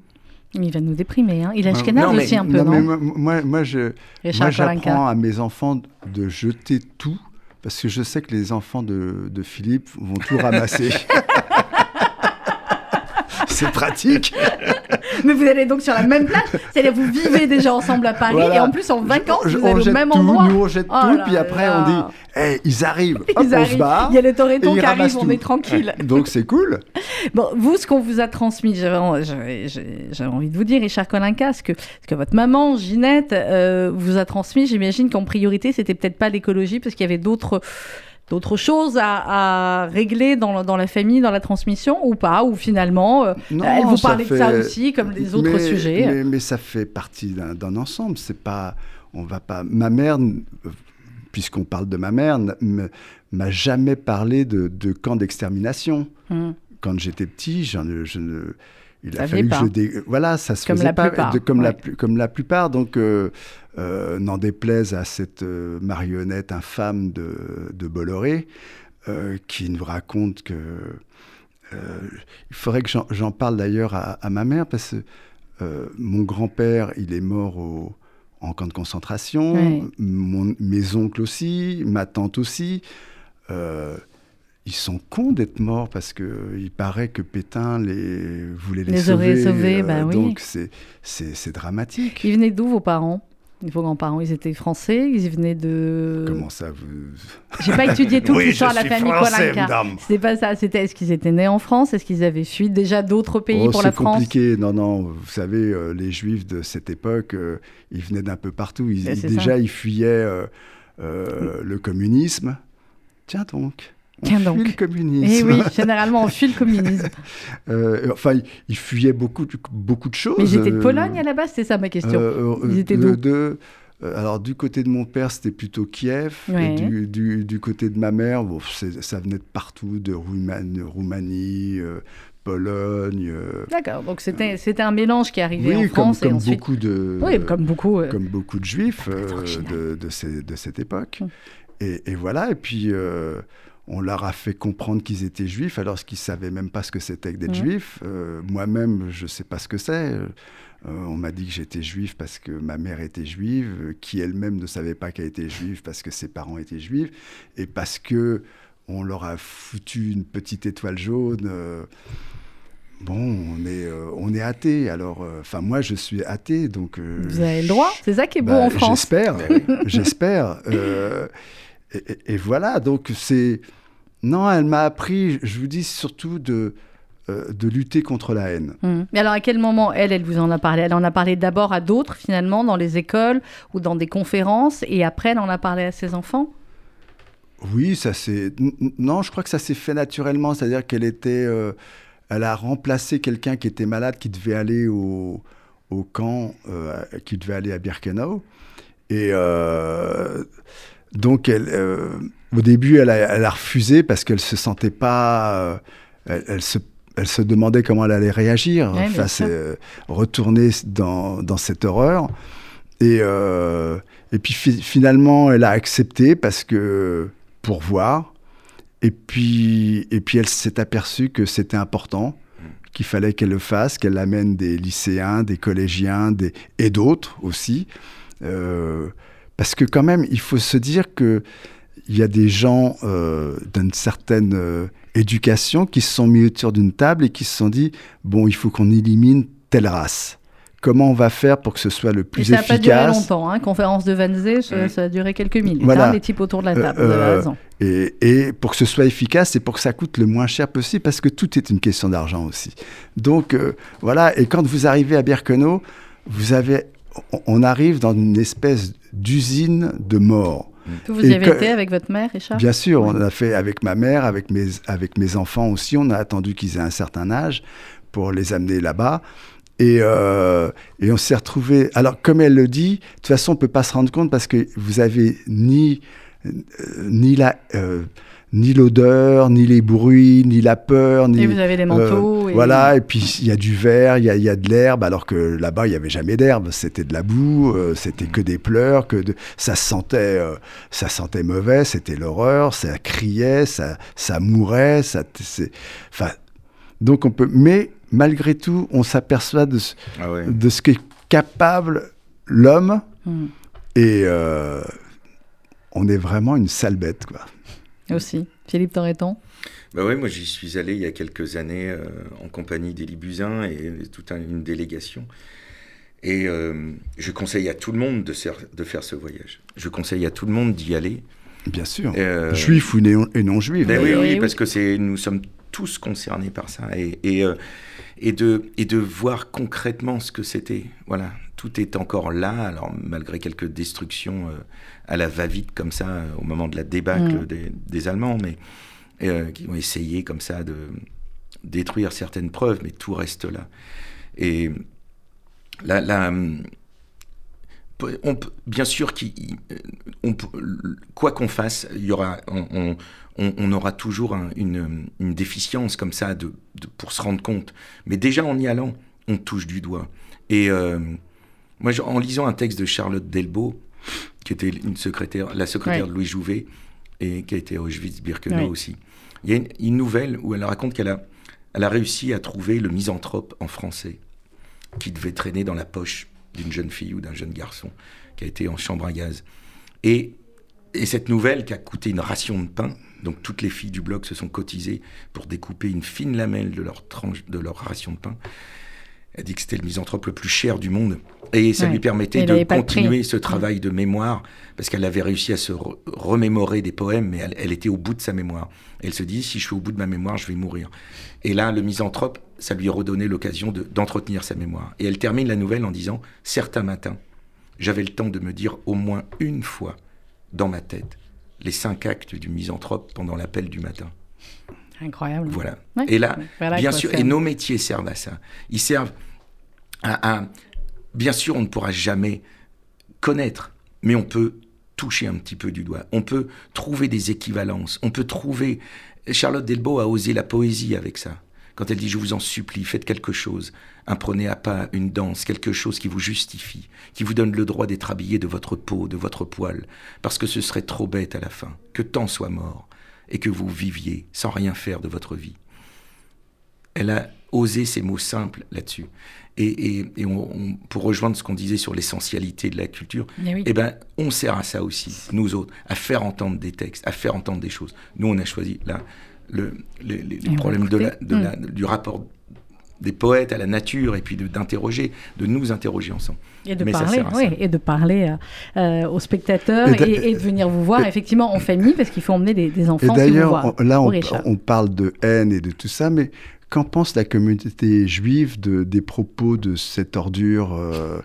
Il va nous déprimer. Hein. Il a non, aussi un peu, non, mais moi, moi, j'apprends à mes enfants de jeter tout parce que je sais que les enfants de, de Philippe vont tout ramasser. C'est pratique. Mais vous allez donc sur la même place. C'est-à-dire vous vivez déjà ensemble à Paris et en plus en vacances, vous allez au même tout, endroit. Nous on jette oh tout, puis après on dit hey, ils arrivent, ils arrivent. On se Il y a les Toretto qui arrivent, on est tranquille. donc c'est cool. Bon, vous, ce qu'on vous a transmis, j'avais envie de vous dire, Richard Colinca, ce que, ce que votre maman, Ginette, euh, vous a transmis, j'imagine qu'en priorité, c'était peut-être pas l'écologie, parce qu'il y avait d'autres d'autres choses à, régler dans, dans, la famille, dans la transmission ou pas Ou finalement, euh, elle vous parlait de ça aussi, comme les autres sujets mais, ça fait partie d'un ensemble. C'est pas, on va pas. Ma mère, puisqu'on parle de ma mère, m'a jamais parlé de, de camp d'extermination. Hum. Quand j'étais petit, je ne il a fallu que je voilà ça se comme faisait la pas plupart, comme la comme la plupart. Donc euh, euh, n'en déplaise à cette euh, marionnette infâme de, de Bolloré qui nous raconte que il faudrait que j'en parle d'ailleurs à, ma mère parce que mon grand-père il est mort au, en camp de concentration. Mon, mes oncles aussi ma tante aussi ils sont cons d'être morts parce que il paraît que Pétain les voulait les, sauver. sauvés, bah oui. Donc c'est dramatique. Ils venaient d'où vos parents? Vos grands-parents, ils étaient français, ils venaient de. Comment ça vous J'ai pas étudié tout oui, l'histoire de la famille Kolinka. C'était pas ça. C'était est-ce qu'ils étaient nés en France? Est-ce qu'ils avaient fui déjà d'autres pays oh, pour la France? C'est compliqué. Non, non. Vous savez, euh, les Juifs de cette époque, euh, ils venaient d'un peu partout. Ils, déjà, ils fuyaient euh, le communisme. Tiens donc. Tiens donc. le communisme. Et eh oui, généralement, on fuit le communisme. euh, enfin, ils fuyaient beaucoup, beaucoup de choses. Mais ils étaient de Pologne à la base, c'est ça ma question. Euh, ils étaient d'où de, euh, alors, du côté de mon père, c'était plutôt Kiev. Et du, du, du, côté de ma mère, bon, ça venait de partout, de Roumanie, Roumanie euh, Pologne. D'accord, donc c'était, c'était un mélange qui arrivait en France. Comme, et ensuite... beaucoup de, oui, comme beaucoup, comme beaucoup de juifs de, de, ces, de, cette époque. Hum. Et, et, voilà, et puis on leur a fait comprendre qu'ils étaient juifs alors qu'ils ne savaient même pas ce que c'était que d'être mmh. juif. Euh, moi-même, je ne sais pas ce que c'est. Euh, on m'a dit que j'étais juif parce que ma mère était juive, qui elle-même ne savait pas qu'elle était juive parce que ses parents étaient juifs, et parce que on leur a foutu une petite étoile jaune. Euh, bon, on est, on est athée. Alors, enfin, moi, je suis athée, donc. Vous avez le droit. C'est ça qui est beau bah, en France. J'espère. j'espère. Et, voilà, donc c'est... Non, elle m'a appris, je vous dis surtout de, euh, de lutter contre la haine. Hum. Mais alors, à quel moment, elle, elle vous en a parlé? Elle en a parlé d'abord à d'autres, finalement, dans les écoles ou dans des conférences, et après, elle en a parlé à ses enfants? Oui, ça c'est. Non, je crois que ça s'est fait naturellement, c'est-à-dire qu'elle était. Euh, elle a remplacé quelqu'un qui était malade, qui devait aller au, au camp, euh, qui devait aller à Birkenau. Et donc, elle, au début, elle a, elle a, refusé parce qu'elle se sentait pas. Elle, elle, se elle se demandait comment elle allait réagir Ouais, face sûr. euh, retourner dans, dans cette horreur. Et, euh, et puis fi- finalement, elle a accepté parce que pour voir. Et puis, et puis elle s'est aperçue que c'était important, qu'il fallait qu'elle le fasse, qu'elle amène des lycéens, des collégiens des, et d'autres aussi. Euh, parce que quand même, il faut se dire que il y a des gens euh, d'une certaine euh, éducation qui se sont mis autour d'une table et qui se sont dit bon, il faut qu'on élimine telle race. Comment on va faire pour que ce soit le Et plus ça n'a pas duré efficace longtemps. Hein. Conférence de Vanzé, ça, Mm. ça a duré quelques minutes. Voilà. hein, les types autour de la table, Euh, euh, et, et pour que ce soit efficace et pour que ça coûte le moins cher possible, parce que tout est une question d'argent aussi. Donc euh, voilà, et quand vous arrivez à Birkenau, vous avez, on arrive dans une espèce d'usine de mort. Vous et y avez que- été avec votre mère, Richard? Bien sûr, on a fait avec ma mère, avec mes, avec mes enfants aussi. On a attendu qu'ils aient un certain âge pour les amener là-bas. Et, euh, et on s'est retrouvés. Alors, comme elle le dit, de toute façon, on ne peut pas se rendre compte parce que vous avez ni, euh, ni la. euh, ni l'odeur, ni les bruits, ni la peur, ni Et vous avez les manteaux. euh, et- Voilà, et puis il y a du verre, il y a, il y a de l'herbe, alors que là-bas, il n'y avait jamais d'herbe, c'était de la boue, euh, c'était que des pleurs, que de... ça, sentait, euh, ça sentait mauvais, c'était l'horreur, ça criait, ça, ça mourait, ça... c'est- Enfin, donc on peut... Mais malgré tout, on s'aperçoit de, ce- Ah ouais. de ce qu'est capable l'homme, Mm. et euh, on est vraiment une sale bête, quoi. Aussi. Philippe Torreton Bah ouais, moi j'y suis allé il y a quelques années euh, en compagnie d'Élie Buzyn et toute un- une délégation. Et euh, je conseille à tout le monde de, ser- de faire ce voyage. Je conseille à tout le monde d'y aller. Bien sûr. Euh, Juif ou néon- et non juif. Ben oui, oui, Oui, oui. parce que c'est nous sommes tous concernés par ça et et, euh, et de et de voir concrètement ce que c'était. Voilà, tout est encore là. Alors malgré quelques destructions euh, à la va-vite comme ça euh, au moment de la débâcle Mm. des, des Allemands, mais euh, qui ont essayé comme ça de détruire certaines preuves, mais tout reste là. Et on peut- bien sûr, qu'il- on quoi qu'on fasse, il y aura, on, on- on- on aura toujours un- une, une déficience comme ça de, de- pour se rendre compte. Mais déjà en y allant, on touche du doigt. Et euh, moi, en lisant un texte de Charlotte Delbo, qui était une secrétaire, la secrétaire Ouais. de Louis Jouvet, et qui a été à Auschwitz-Birkenau Ouais. aussi, il y a une, une nouvelle où elle raconte qu'elle a, elle a réussi à trouver le misanthrope en français, qui devait traîner dans la poche d'une jeune fille ou d'un jeune garçon qui a été en chambre à gaz. Et, et cette nouvelle qui a coûté une ration de pain, donc toutes les filles du bloc se sont cotisées pour découper une fine lamelle de leur, tranche, de leur ration de pain. Elle dit que c'était le misanthrope le plus cher du monde. Et ça Ouais. lui permettait de continuer ce travail de mémoire, parce qu'elle avait réussi à se re- remémorer des poèmes, mais elle, elle était au bout de sa mémoire. Elle se dit, si je suis au bout de ma mémoire, je vais mourir. Et là, le misanthrope, ça lui redonnait l'occasion de- d'entretenir sa mémoire. Et elle termine la nouvelle en disant, certains matins, j'avais le temps de me dire au moins une fois, dans ma tête, les cinq actes du misanthrope pendant l'appel du matin. Incroyable. Voilà. Ouais. Et là, Voilà bien sûr, et nos métiers servent à ça. Ils servent à, à- Bien sûr, on ne pourra jamais connaître, mais on peut toucher un petit peu du doigt. On peut trouver des équivalences. On peut trouver. Charlotte Delbo a osé la poésie avec ça. Quand elle dit Je vous en supplie, faites quelque chose. Imprenez à pas une danse, quelque chose qui vous justifie, qui vous donne le droit d'être habillé de votre peau, de votre poil, parce que ce serait trop bête à la fin, que tant soit mort, et que vous viviez sans rien faire de votre vie. Elle a osé ces mots simples là-dessus. Et, et- et on- on- pour rejoindre ce qu'on disait sur l'essentialité de la culture, Eh oui. eh ben, on sert à ça aussi, nous autres, à faire entendre des textes, à faire entendre des choses. Nous, on a choisi là le, le- les- problèmes de la- la- du rapport des poètes à la nature, et puis d'interroger, de, nous interroger ensemble. Et de Mais parler, oui, et de parler euh, euh, aux spectateurs Et et, et de venir vous voir, et- effectivement, en famille, parce qu'il faut emmener des, des Et enfants vous d'ailleurs, là, on, on parle de haine et de tout ça, mais qu'en pense la communauté juive de, des propos de cette ordure euh,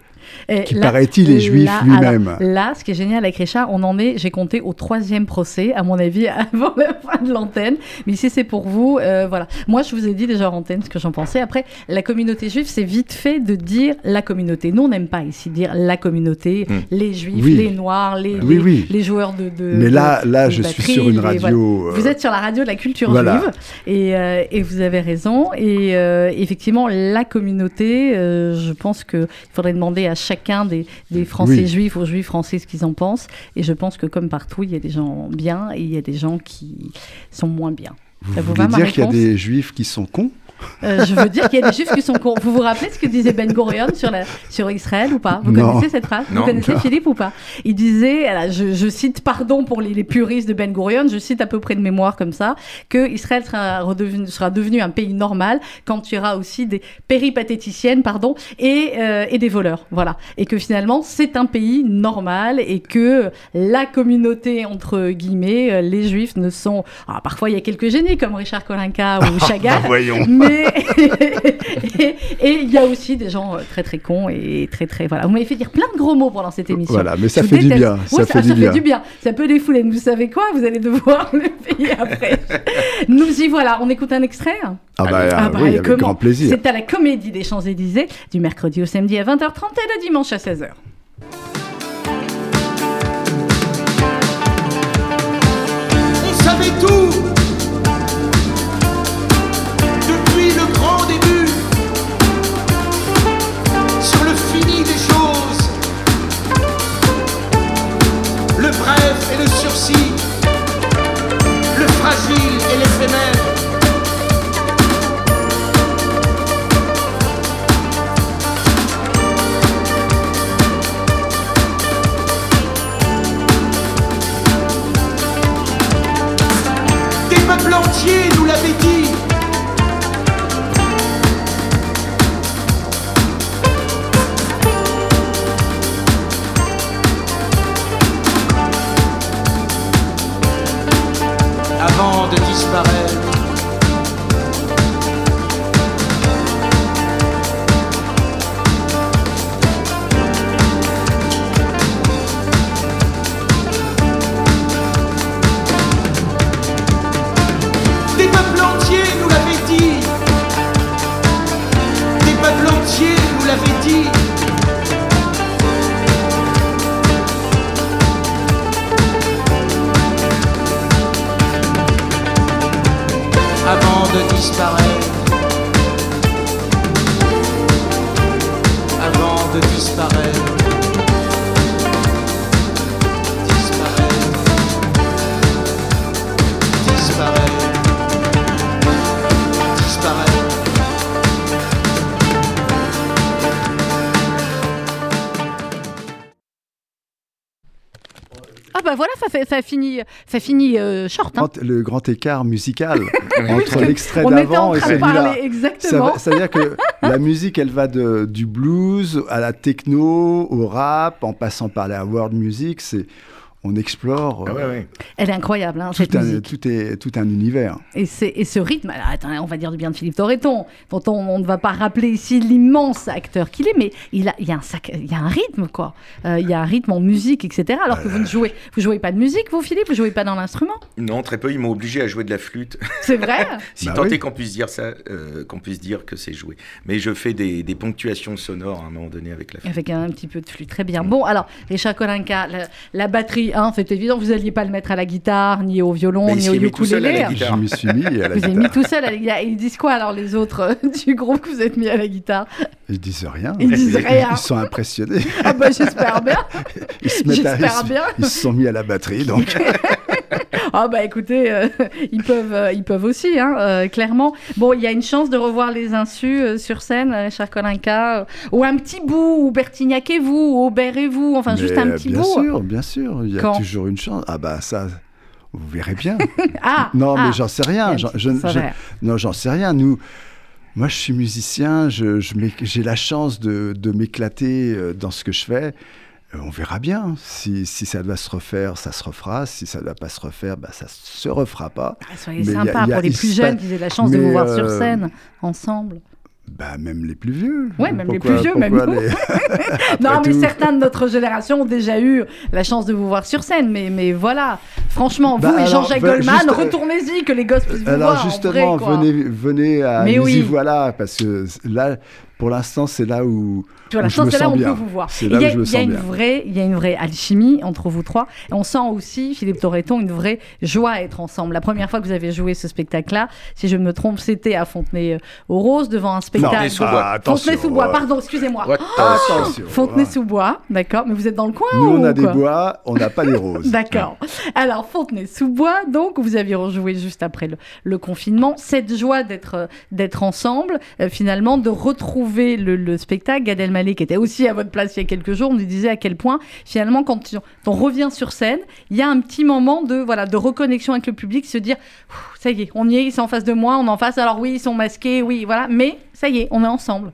Et qui paraît-il est juif lui-même Là, ce qui est génial avec Richard, on en est, j'ai compté au troisième procès, à mon avis, avant la fin de l'antenne. Mais ici, c'est pour vous. euh, voilà. Moi, je vous ai dit déjà en antenne ce que j'en pensais. Après, la communauté juive, c'est vite fait de dire la communauté. Nous, on n'aime pas ici dire la communauté, Hmm. les juifs, Oui. les noirs, les, Oui, les, oui. les joueurs de. de- Mais là, de- là de je suis sur une les- radio. voilà. Vous euh, êtes sur la radio de la culture Voilà. juive et, euh, et vous avez raison. Et euh, effectivement, la communauté, euh, je pense qu'il faudrait demander à chacun des, des Français Oui. juifs, aux juifs français, ce qu'ils en pensent. Et je pense que comme partout, il y a des gens bien et il y a des gens qui sont moins bien. Vous Ça vous voulez dire qu'il y a des juifs qui sont cons? Euh, je veux dire qu'il y a des juifs qui sont cons. Vous vous rappelez ce que disait Ben Gurion sur, la, sur Israël ou pas? Vous Non. connaissez cette phrase? Non. Vous connaissez Non. Philippe ou pas? Il disait, alors, je, je cite, pardon pour les, les puristes de Ben Gurion, je cite à peu près de mémoire comme ça, que Israël sera, redevenu, sera devenu un pays normal quand il y aura aussi des péripatéticiennes pardon, et, euh, et des voleurs. Voilà. Et que finalement, c'est un pays normal et que la communauté, entre guillemets, euh, les juifs ne sont... ah, parfois, il y a quelques génies comme Richard Kolinka ou Chagall. Voyons. Mais et il y a aussi des gens euh, très très cons et très très voilà. Vous m'avez fait dire plein de gros mots pendant cette émission. Voilà, mais ça Je fait du bien. Ouais, ça fait du bien. Ça peut défouler. Vous savez quoi? Vous allez devoir le payer après. Nous y voilà. On écoute un extrait? Ah bah, Allez. ah Ah bah, oui, avec comment? grand plaisir. C'est à la Comédie des Champs-Élysées du mercredi au samedi à 20h30 et le dimanche à 16h. On savait tout le fragile et l'éphémère. Ça, ça finit, ça finit euh, short. hein. Le grand écart musical entre l'extrait d'avant et celui-là. parler Ça exactement. va- C'est-à-dire que la musique, elle va de, du blues à la techno, au rap, en passant par la world music. C'est, on explore Ah euh, ouais, ouais. Elle est incroyable, hein, tout, cette un, musique. tout, est, tout un univers. Et, c'est- et ce rythme, alors, attends, on va dire du bien de Philippe Torreton, dont on, on ne va pas rappeler ici l'immense acteur qu'il est, mais il, a, il, y a un sac, il y a un rythme, quoi. Euh, il y a un rythme en musique, etc. Alors que vous ne jouez, vous jouez pas de musique, vous, Philippe, vous jouez pas dans l'instrument. Non, très peu. Ils m'ont obligé à jouer de la flûte. C'est vrai? Si Bah tant oui. est qu'on puisse dire ça, euh, qu'on puisse dire que c'est joué. Mais je fais des, des ponctuations sonores à un moment donné avec la flûte. Avec un petit peu de flûte, très bien. Bon, alors, Richard Kolinka, la, la batterie, hein, c'est évident, vous n'alliez pas le mettre à la guitare, ni au violon, Mais ni au ukulélé. Je me suis mis à la Vous avez guitare. mis tout seul à la guitare. Ils disent quoi alors les autres euh, du groupe que vous êtes mis à la guitare? Ils disent rien. Ils disent rien. Ils sont impressionnés. Ah bah j'espère bien. Ils se, mettent à- ils, J'espère se- bien. ils se sont mis à la batterie. Donc, Ah bah écoutez, euh, ils peuvent, euh, ils peuvent aussi, hein, euh, clairement. Bon, il y a une chance de revoir les insus sur scène, Richard Kolinka, ou un petit bout, ou Bertignac et vous, ou Aubert et vous, enfin juste un petit bien bout. sûr, bien sûr. Il y a Quand toujours une chance. Ah bah ça, vous verrez bien. Ah non, ah, mais j'en sais rien. je- je- non, j'en sais rien. Nous, moi, je suis musicien. je- je J'ai la chance de, de m'éclater dans ce que je fais. Euh, on verra bien. Si, si, ça doit se refaire, ça se refera. Si ça ne doit pas se refaire, bah, ça se refera pas. Ah, soyez sympa pour les plus jeunes qui aient la chance de vous voir sur euh, scène ensemble. Bah, même les plus vieux. Oui, même les plus vieux, même nous. non, mais certains de notre génération ont déjà eu la chance de vous voir sur scène. Mais, mais voilà, franchement, bah, vous et Jean-Jacques Goldman, retournez-y, que les gosses puissent vous alors voir. Alors, justement, venez, venez à mais oui. voilà, parce que là, pour l'instant, c'est là où voilà, je me là où on peut vous voir. Il y, a, y a une vraie, il y a une vraie alchimie entre vous trois. Et on sent aussi, Philippe Torreton, une vraie joie à être ensemble. La première fois que vous avez joué ce spectacle-là, si je me trompe, c'était à Fontenay-aux-Roses devant un spectacle. Fontenay-sous-Bois. Fontenay-sous-Bois, pardon, excusez-moi. attention. Fontenay-sous-Bois, d'accord. Mais vous êtes dans le coin Nous, on a des bois, on n'a pas des roses. d'accord. Alors, Fontenay-sous-Bois, donc, vous aviez rejoué juste après le, confinement. Cette joie d'être d'être ensemble, euh, finalement, de retrouver le, spectacle. Gad qui était aussi à votre place il y a quelques jours, nous disait à quel point, finalement, quand on revient sur scène, il y a un petit moment de, voilà, de reconnexion avec le public, se dire, ça y est, on y est, ils sont en face de moi, on est en face, alors oui, ils sont masqués, oui, voilà, mais ça y est, on est ensemble.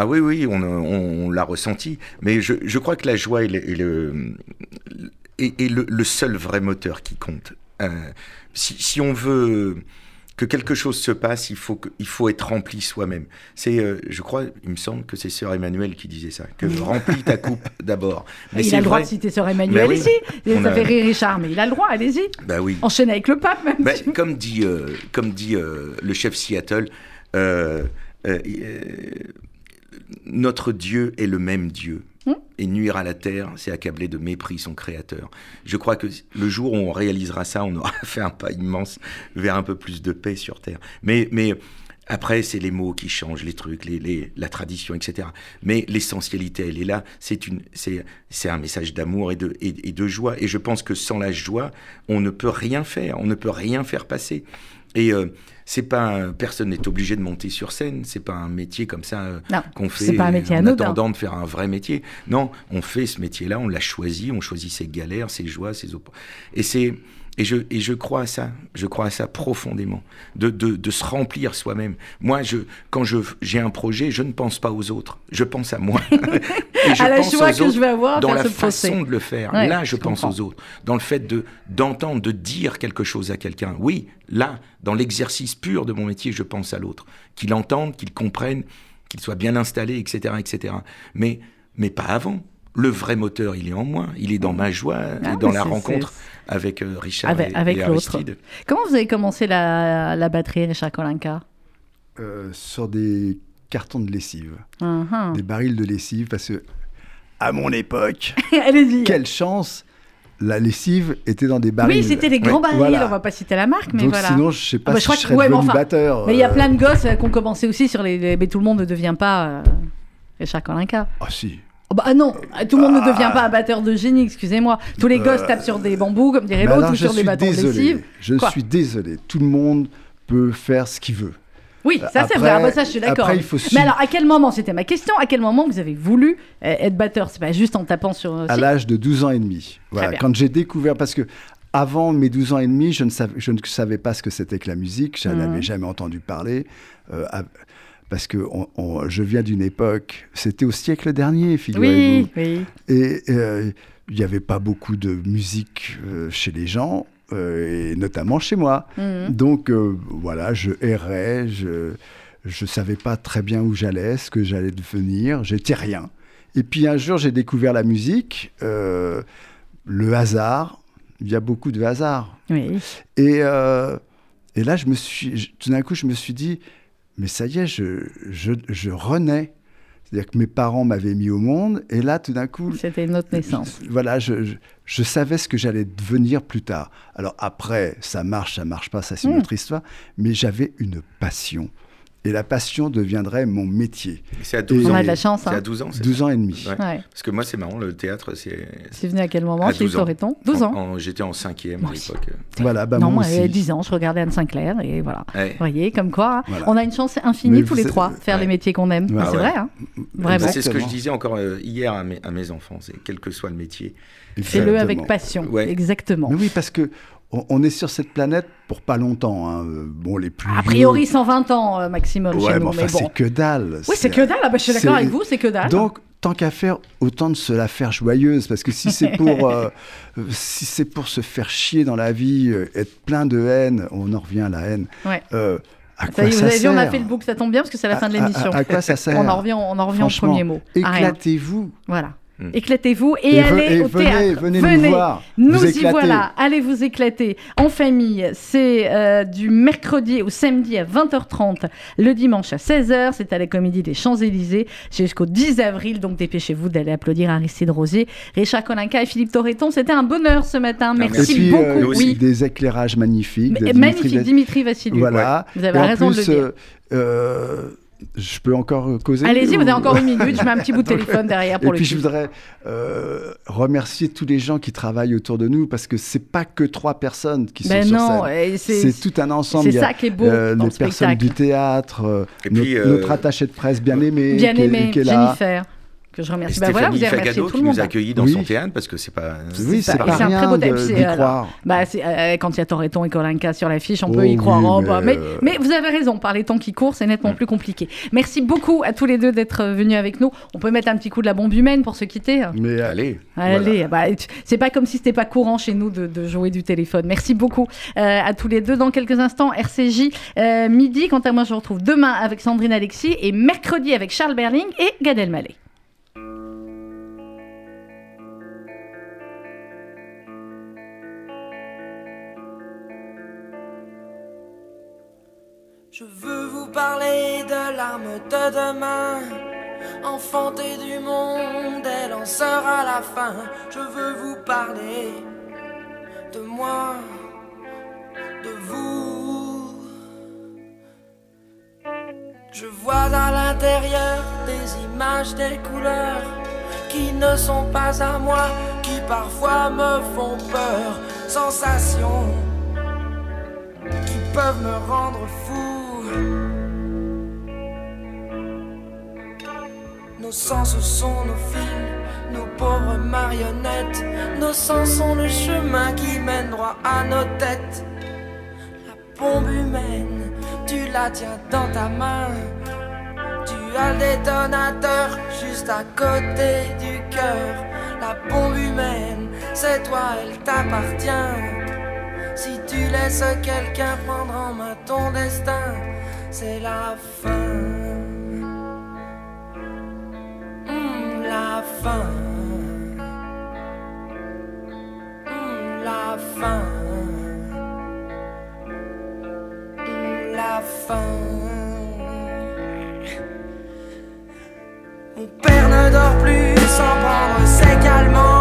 Ah oui, oui, on, l'a ressenti. Mais je, crois que la joie est le, est, le, seul vrai moteur qui compte. Euh, si, si, on veut que quelque chose se passe, il faut, que, il faut être rempli soi-même. C'est, euh, je crois, il me semble que c'est Sœur Emmanuel qui disait ça, que remplis ta coupe d'abord. Mais il a le droit de citer Sœur Emmanuel ici. Il a... fait rire Richard, mais il a le droit, allez-y. Oui. Enchaîne avec le pape, même. Bah, comme dit, euh, comme dit euh, le chef Seattle, notre Dieu est le même Dieu. Et nuire à la terre, c'est accabler de mépris son créateur. Je crois que le jour où on réalisera ça, on aura fait un pas immense vers un peu plus de paix sur terre. Mais, après, c'est les mots qui changent, les trucs, les, la tradition, etc. Mais l'essentialité, elle est là. C'est un message d'amour et de, et, de joie. Et je pense que sans la joie, on ne peut rien faire. On ne peut rien faire passer. Et euh, c'est pas personne n'est obligé de monter sur scène. C'est pas un métier comme ça euh, qu'on fait pas un métier en attendant de faire un vrai métier. Non, on fait ce métier-là, on l'a choisi, on choisit ses galères, ses joies, ses et c'est et je, et je crois à ça, je crois à ça profondément, de, de, de se remplir soi-même. Moi, je, quand j'ai un projet, je ne pense pas aux autres, je pense à moi. et je à la joie que je vais avoir dans la façon de le faire. là, je, pense aux autres. Dans le fait de d'entendre, de dire quelque chose à quelqu'un. Oui, là, dans l'exercice pur de mon métier, je pense à l'autre. Qu'il entende, qu'il comprenne, qu'il soit bien installé, etc., etc. Mais, mais pas avant le vrai moteur, il est en moi, il est dans ma joie, ah dans la rencontre avec euh, Richard avec, et, avec l'autre. Comment vous avez commencé la, batterie, Richard Kolinka euh, Sur des cartons de lessive, uh-huh. des barils de lessive, parce que à mon époque, quelle chance la lessive était dans des barils. Oui, c'était des grands barils, on va pas citer la marque, mais voilà. Sinon, je sais pas ah bah, si je, serais devenu batteur. Mais il y a euh. plein de gosses qui ont commencé aussi sur les... Mais tout le monde ne devient pas Richard Kolinka. Ah si. Oh bah, ah non, tout le monde ne devient pas un batteur de génie, excusez-moi. Tous les gosses tapent sur des bambous, comme dirait l'autre, ou sur des bâtons de lessive. Je suis désolé, tout le monde peut faire ce qu'il veut. Oui, ça c'est vrai, ah bah, ça je suis d'accord. Mais alors, à quel moment, c'était ma question, à quel moment vous avez voulu euh, être batteur? C'est pas juste en tapant sur... À l'âge de 12 ans et demi. Voilà, quand j'ai découvert, parce que avant mes 12 ans et demi, je ne savais, je ne savais pas ce que c'était que la musique, je n'avais mmh. jamais entendu parler. Euh, parce que je viens d'une époque, c'était au siècle dernier, figurez-vous. Oui, Et euh, il n'y avait pas beaucoup de musique euh, chez les gens, euh, et notamment chez moi. Mhm. Donc voilà, je errais, je ne savais pas très bien où j'allais, ce que j'allais devenir, j'étais rien. Et puis un jour, j'ai découvert la musique, le hasard. Il y a beaucoup de hasard. Oui. Et, et là, je me suis, tout d'un coup, je me suis dit, mais ça y est, je, je, je renais. C'est-à-dire que mes parents m'avaient mis au monde, et là, tout d'un coup... C'était une autre naissance. voilà, je, je, savais ce que j'allais devenir plus tard. Alors après, ça marche, ça marche pas, ça c'est une hmm. autre histoire, mais j'avais une passion et la passion deviendrait mon métier. C'est à 12 ans. On a de la chance. C'est à 12 hein. ans. 12 ans et demi. Parce que moi, c'est marrant, le théâtre, c'est. C'est venu à quel moment chez Toreton 12 ans. J'étais en cinquième à l'époque. Voilà, bah non, moi, aussi. 10 ans, je regardais Anne Sinclair et voilà. Vous voyez, comme quoi, hein. on a une chance infinie tous les trois, faire les métiers qu'on aime. c'est vrai, hein Vraiment. C'est ce que je disais encore euh, hier à mes, à mes enfants, c'est quel que soit le métier. Fais-le avec passion, exactement. Mais oui, parce que on est sur cette planète pour pas longtemps. Hein. Bon, les plus a priori 120 ans euh, maximum ouais, chez nous. Mais, enfin, c'est que dalle. Oui, c'est que dalle. Ah bah, je suis d'accord avec vous, c'est que dalle. Donc, tant qu'à faire, autant de se la faire joyeuse, parce que si c'est pour, euh, si c'est pour se faire chier dans la vie, euh, être plein de haine, on en revient à la haine. Ouais. euh, à Ça quoi y est, vous avez vu, on a fait le book, ça tombe bien parce que c'est la fin de à- l'émission. À, quoi ça sert On en revient, on en revient au premier mot. Éclatez-vous. Voilà. Mm. Éclatez-vous et, allez et au venez- théâtre. venez nous voir, Nous vous y éclater. voilà. Allez vous éclater en famille. C'est euh, du mercredi au samedi à 20h30, le dimanche à 16h. C'est à la Comédie des Champs-Élysées. C'est jusqu'au 10 avril. Donc dépêchez-vous d'aller applaudir Aristide Rosier, Richard Colinca et Philippe Torreton. C'était un bonheur ce matin. Ah, Merci. Et puis, beaucoup. euh, aussi. oui. des éclairages magnifiques. de Mais- Dimitri magnifique, Dimitri Vassiliou. Voilà. Vous avez Et en raison de le dire. euh, euh, je peux encore causer Allez-y, vous ou- avez encore une minute. Je mets un petit bout de téléphone derrière Et pour le puis je voudrais euh, remercier tous les gens qui travaillent autour de nous parce que c'est pas que trois personnes qui Ben sont sur non, scène. et C'est c'est tout un ensemble. c'est ça qui est beau euh, dans les le personnes spectacle. du théâtre, euh, Et notre, euh, notre attaché de presse bien aimé, Bien qui, est- aimé, qui est là. Jennifer, que je remercie. Bah voilà, vous Stéphanie avez remercié Fagado tout qui le monde. nous a accueillis dans Oui. son théâtre parce que c'est pas. Oui, C'est c'est pas- pas c'est un très rien beau de- croire. Bah, c'est, euh, quand il y a Torreton et Colinca sur l'affiche, on peut Oh y croire. oui, Oh, mais, bah, mais, euh, mais vous avez raison, par les temps qui courent, c'est nettement Mm. plus compliqué. Merci beaucoup à tous les deux d'être venus avec nous. On peut mettre un petit coup de la bombe humaine pour se quitter. Mais euh, Allez. Allez, bah, tu- c'est pas comme si c'était pas courant chez nous de, de jouer du téléphone. Merci beaucoup euh, à tous les deux. Dans quelques instants, RCJ euh, midi. Quant à moi, je vous retrouve demain avec Sandrine Alexis et mercredi avec Charles Berling et Gad Elmaleh. Vous parler de l'arme de demain, enfanter du monde, elle en sera la fin. Je veux vous parler de moi, de vous. Je vois à l'intérieur des images, des couleurs qui ne sont pas à moi, qui parfois me font peur, sensations qui peuvent me rendre fou. Nos sens sont nos fils, nos pauvres marionnettes. Nos sens sont le chemin qui mène droit à nos têtes. La bombe humaine, tu la tiens dans ta main. Tu as le détonateur juste à côté du cœur. La bombe humaine, c'est toi, elle t'appartient. Si tu laisses quelqu'un prendre en main ton destin, c'est la fin. Fin. Hmm, la fin. Hmm, la fin. Mon père ne dort plus sans prendre ses calmants.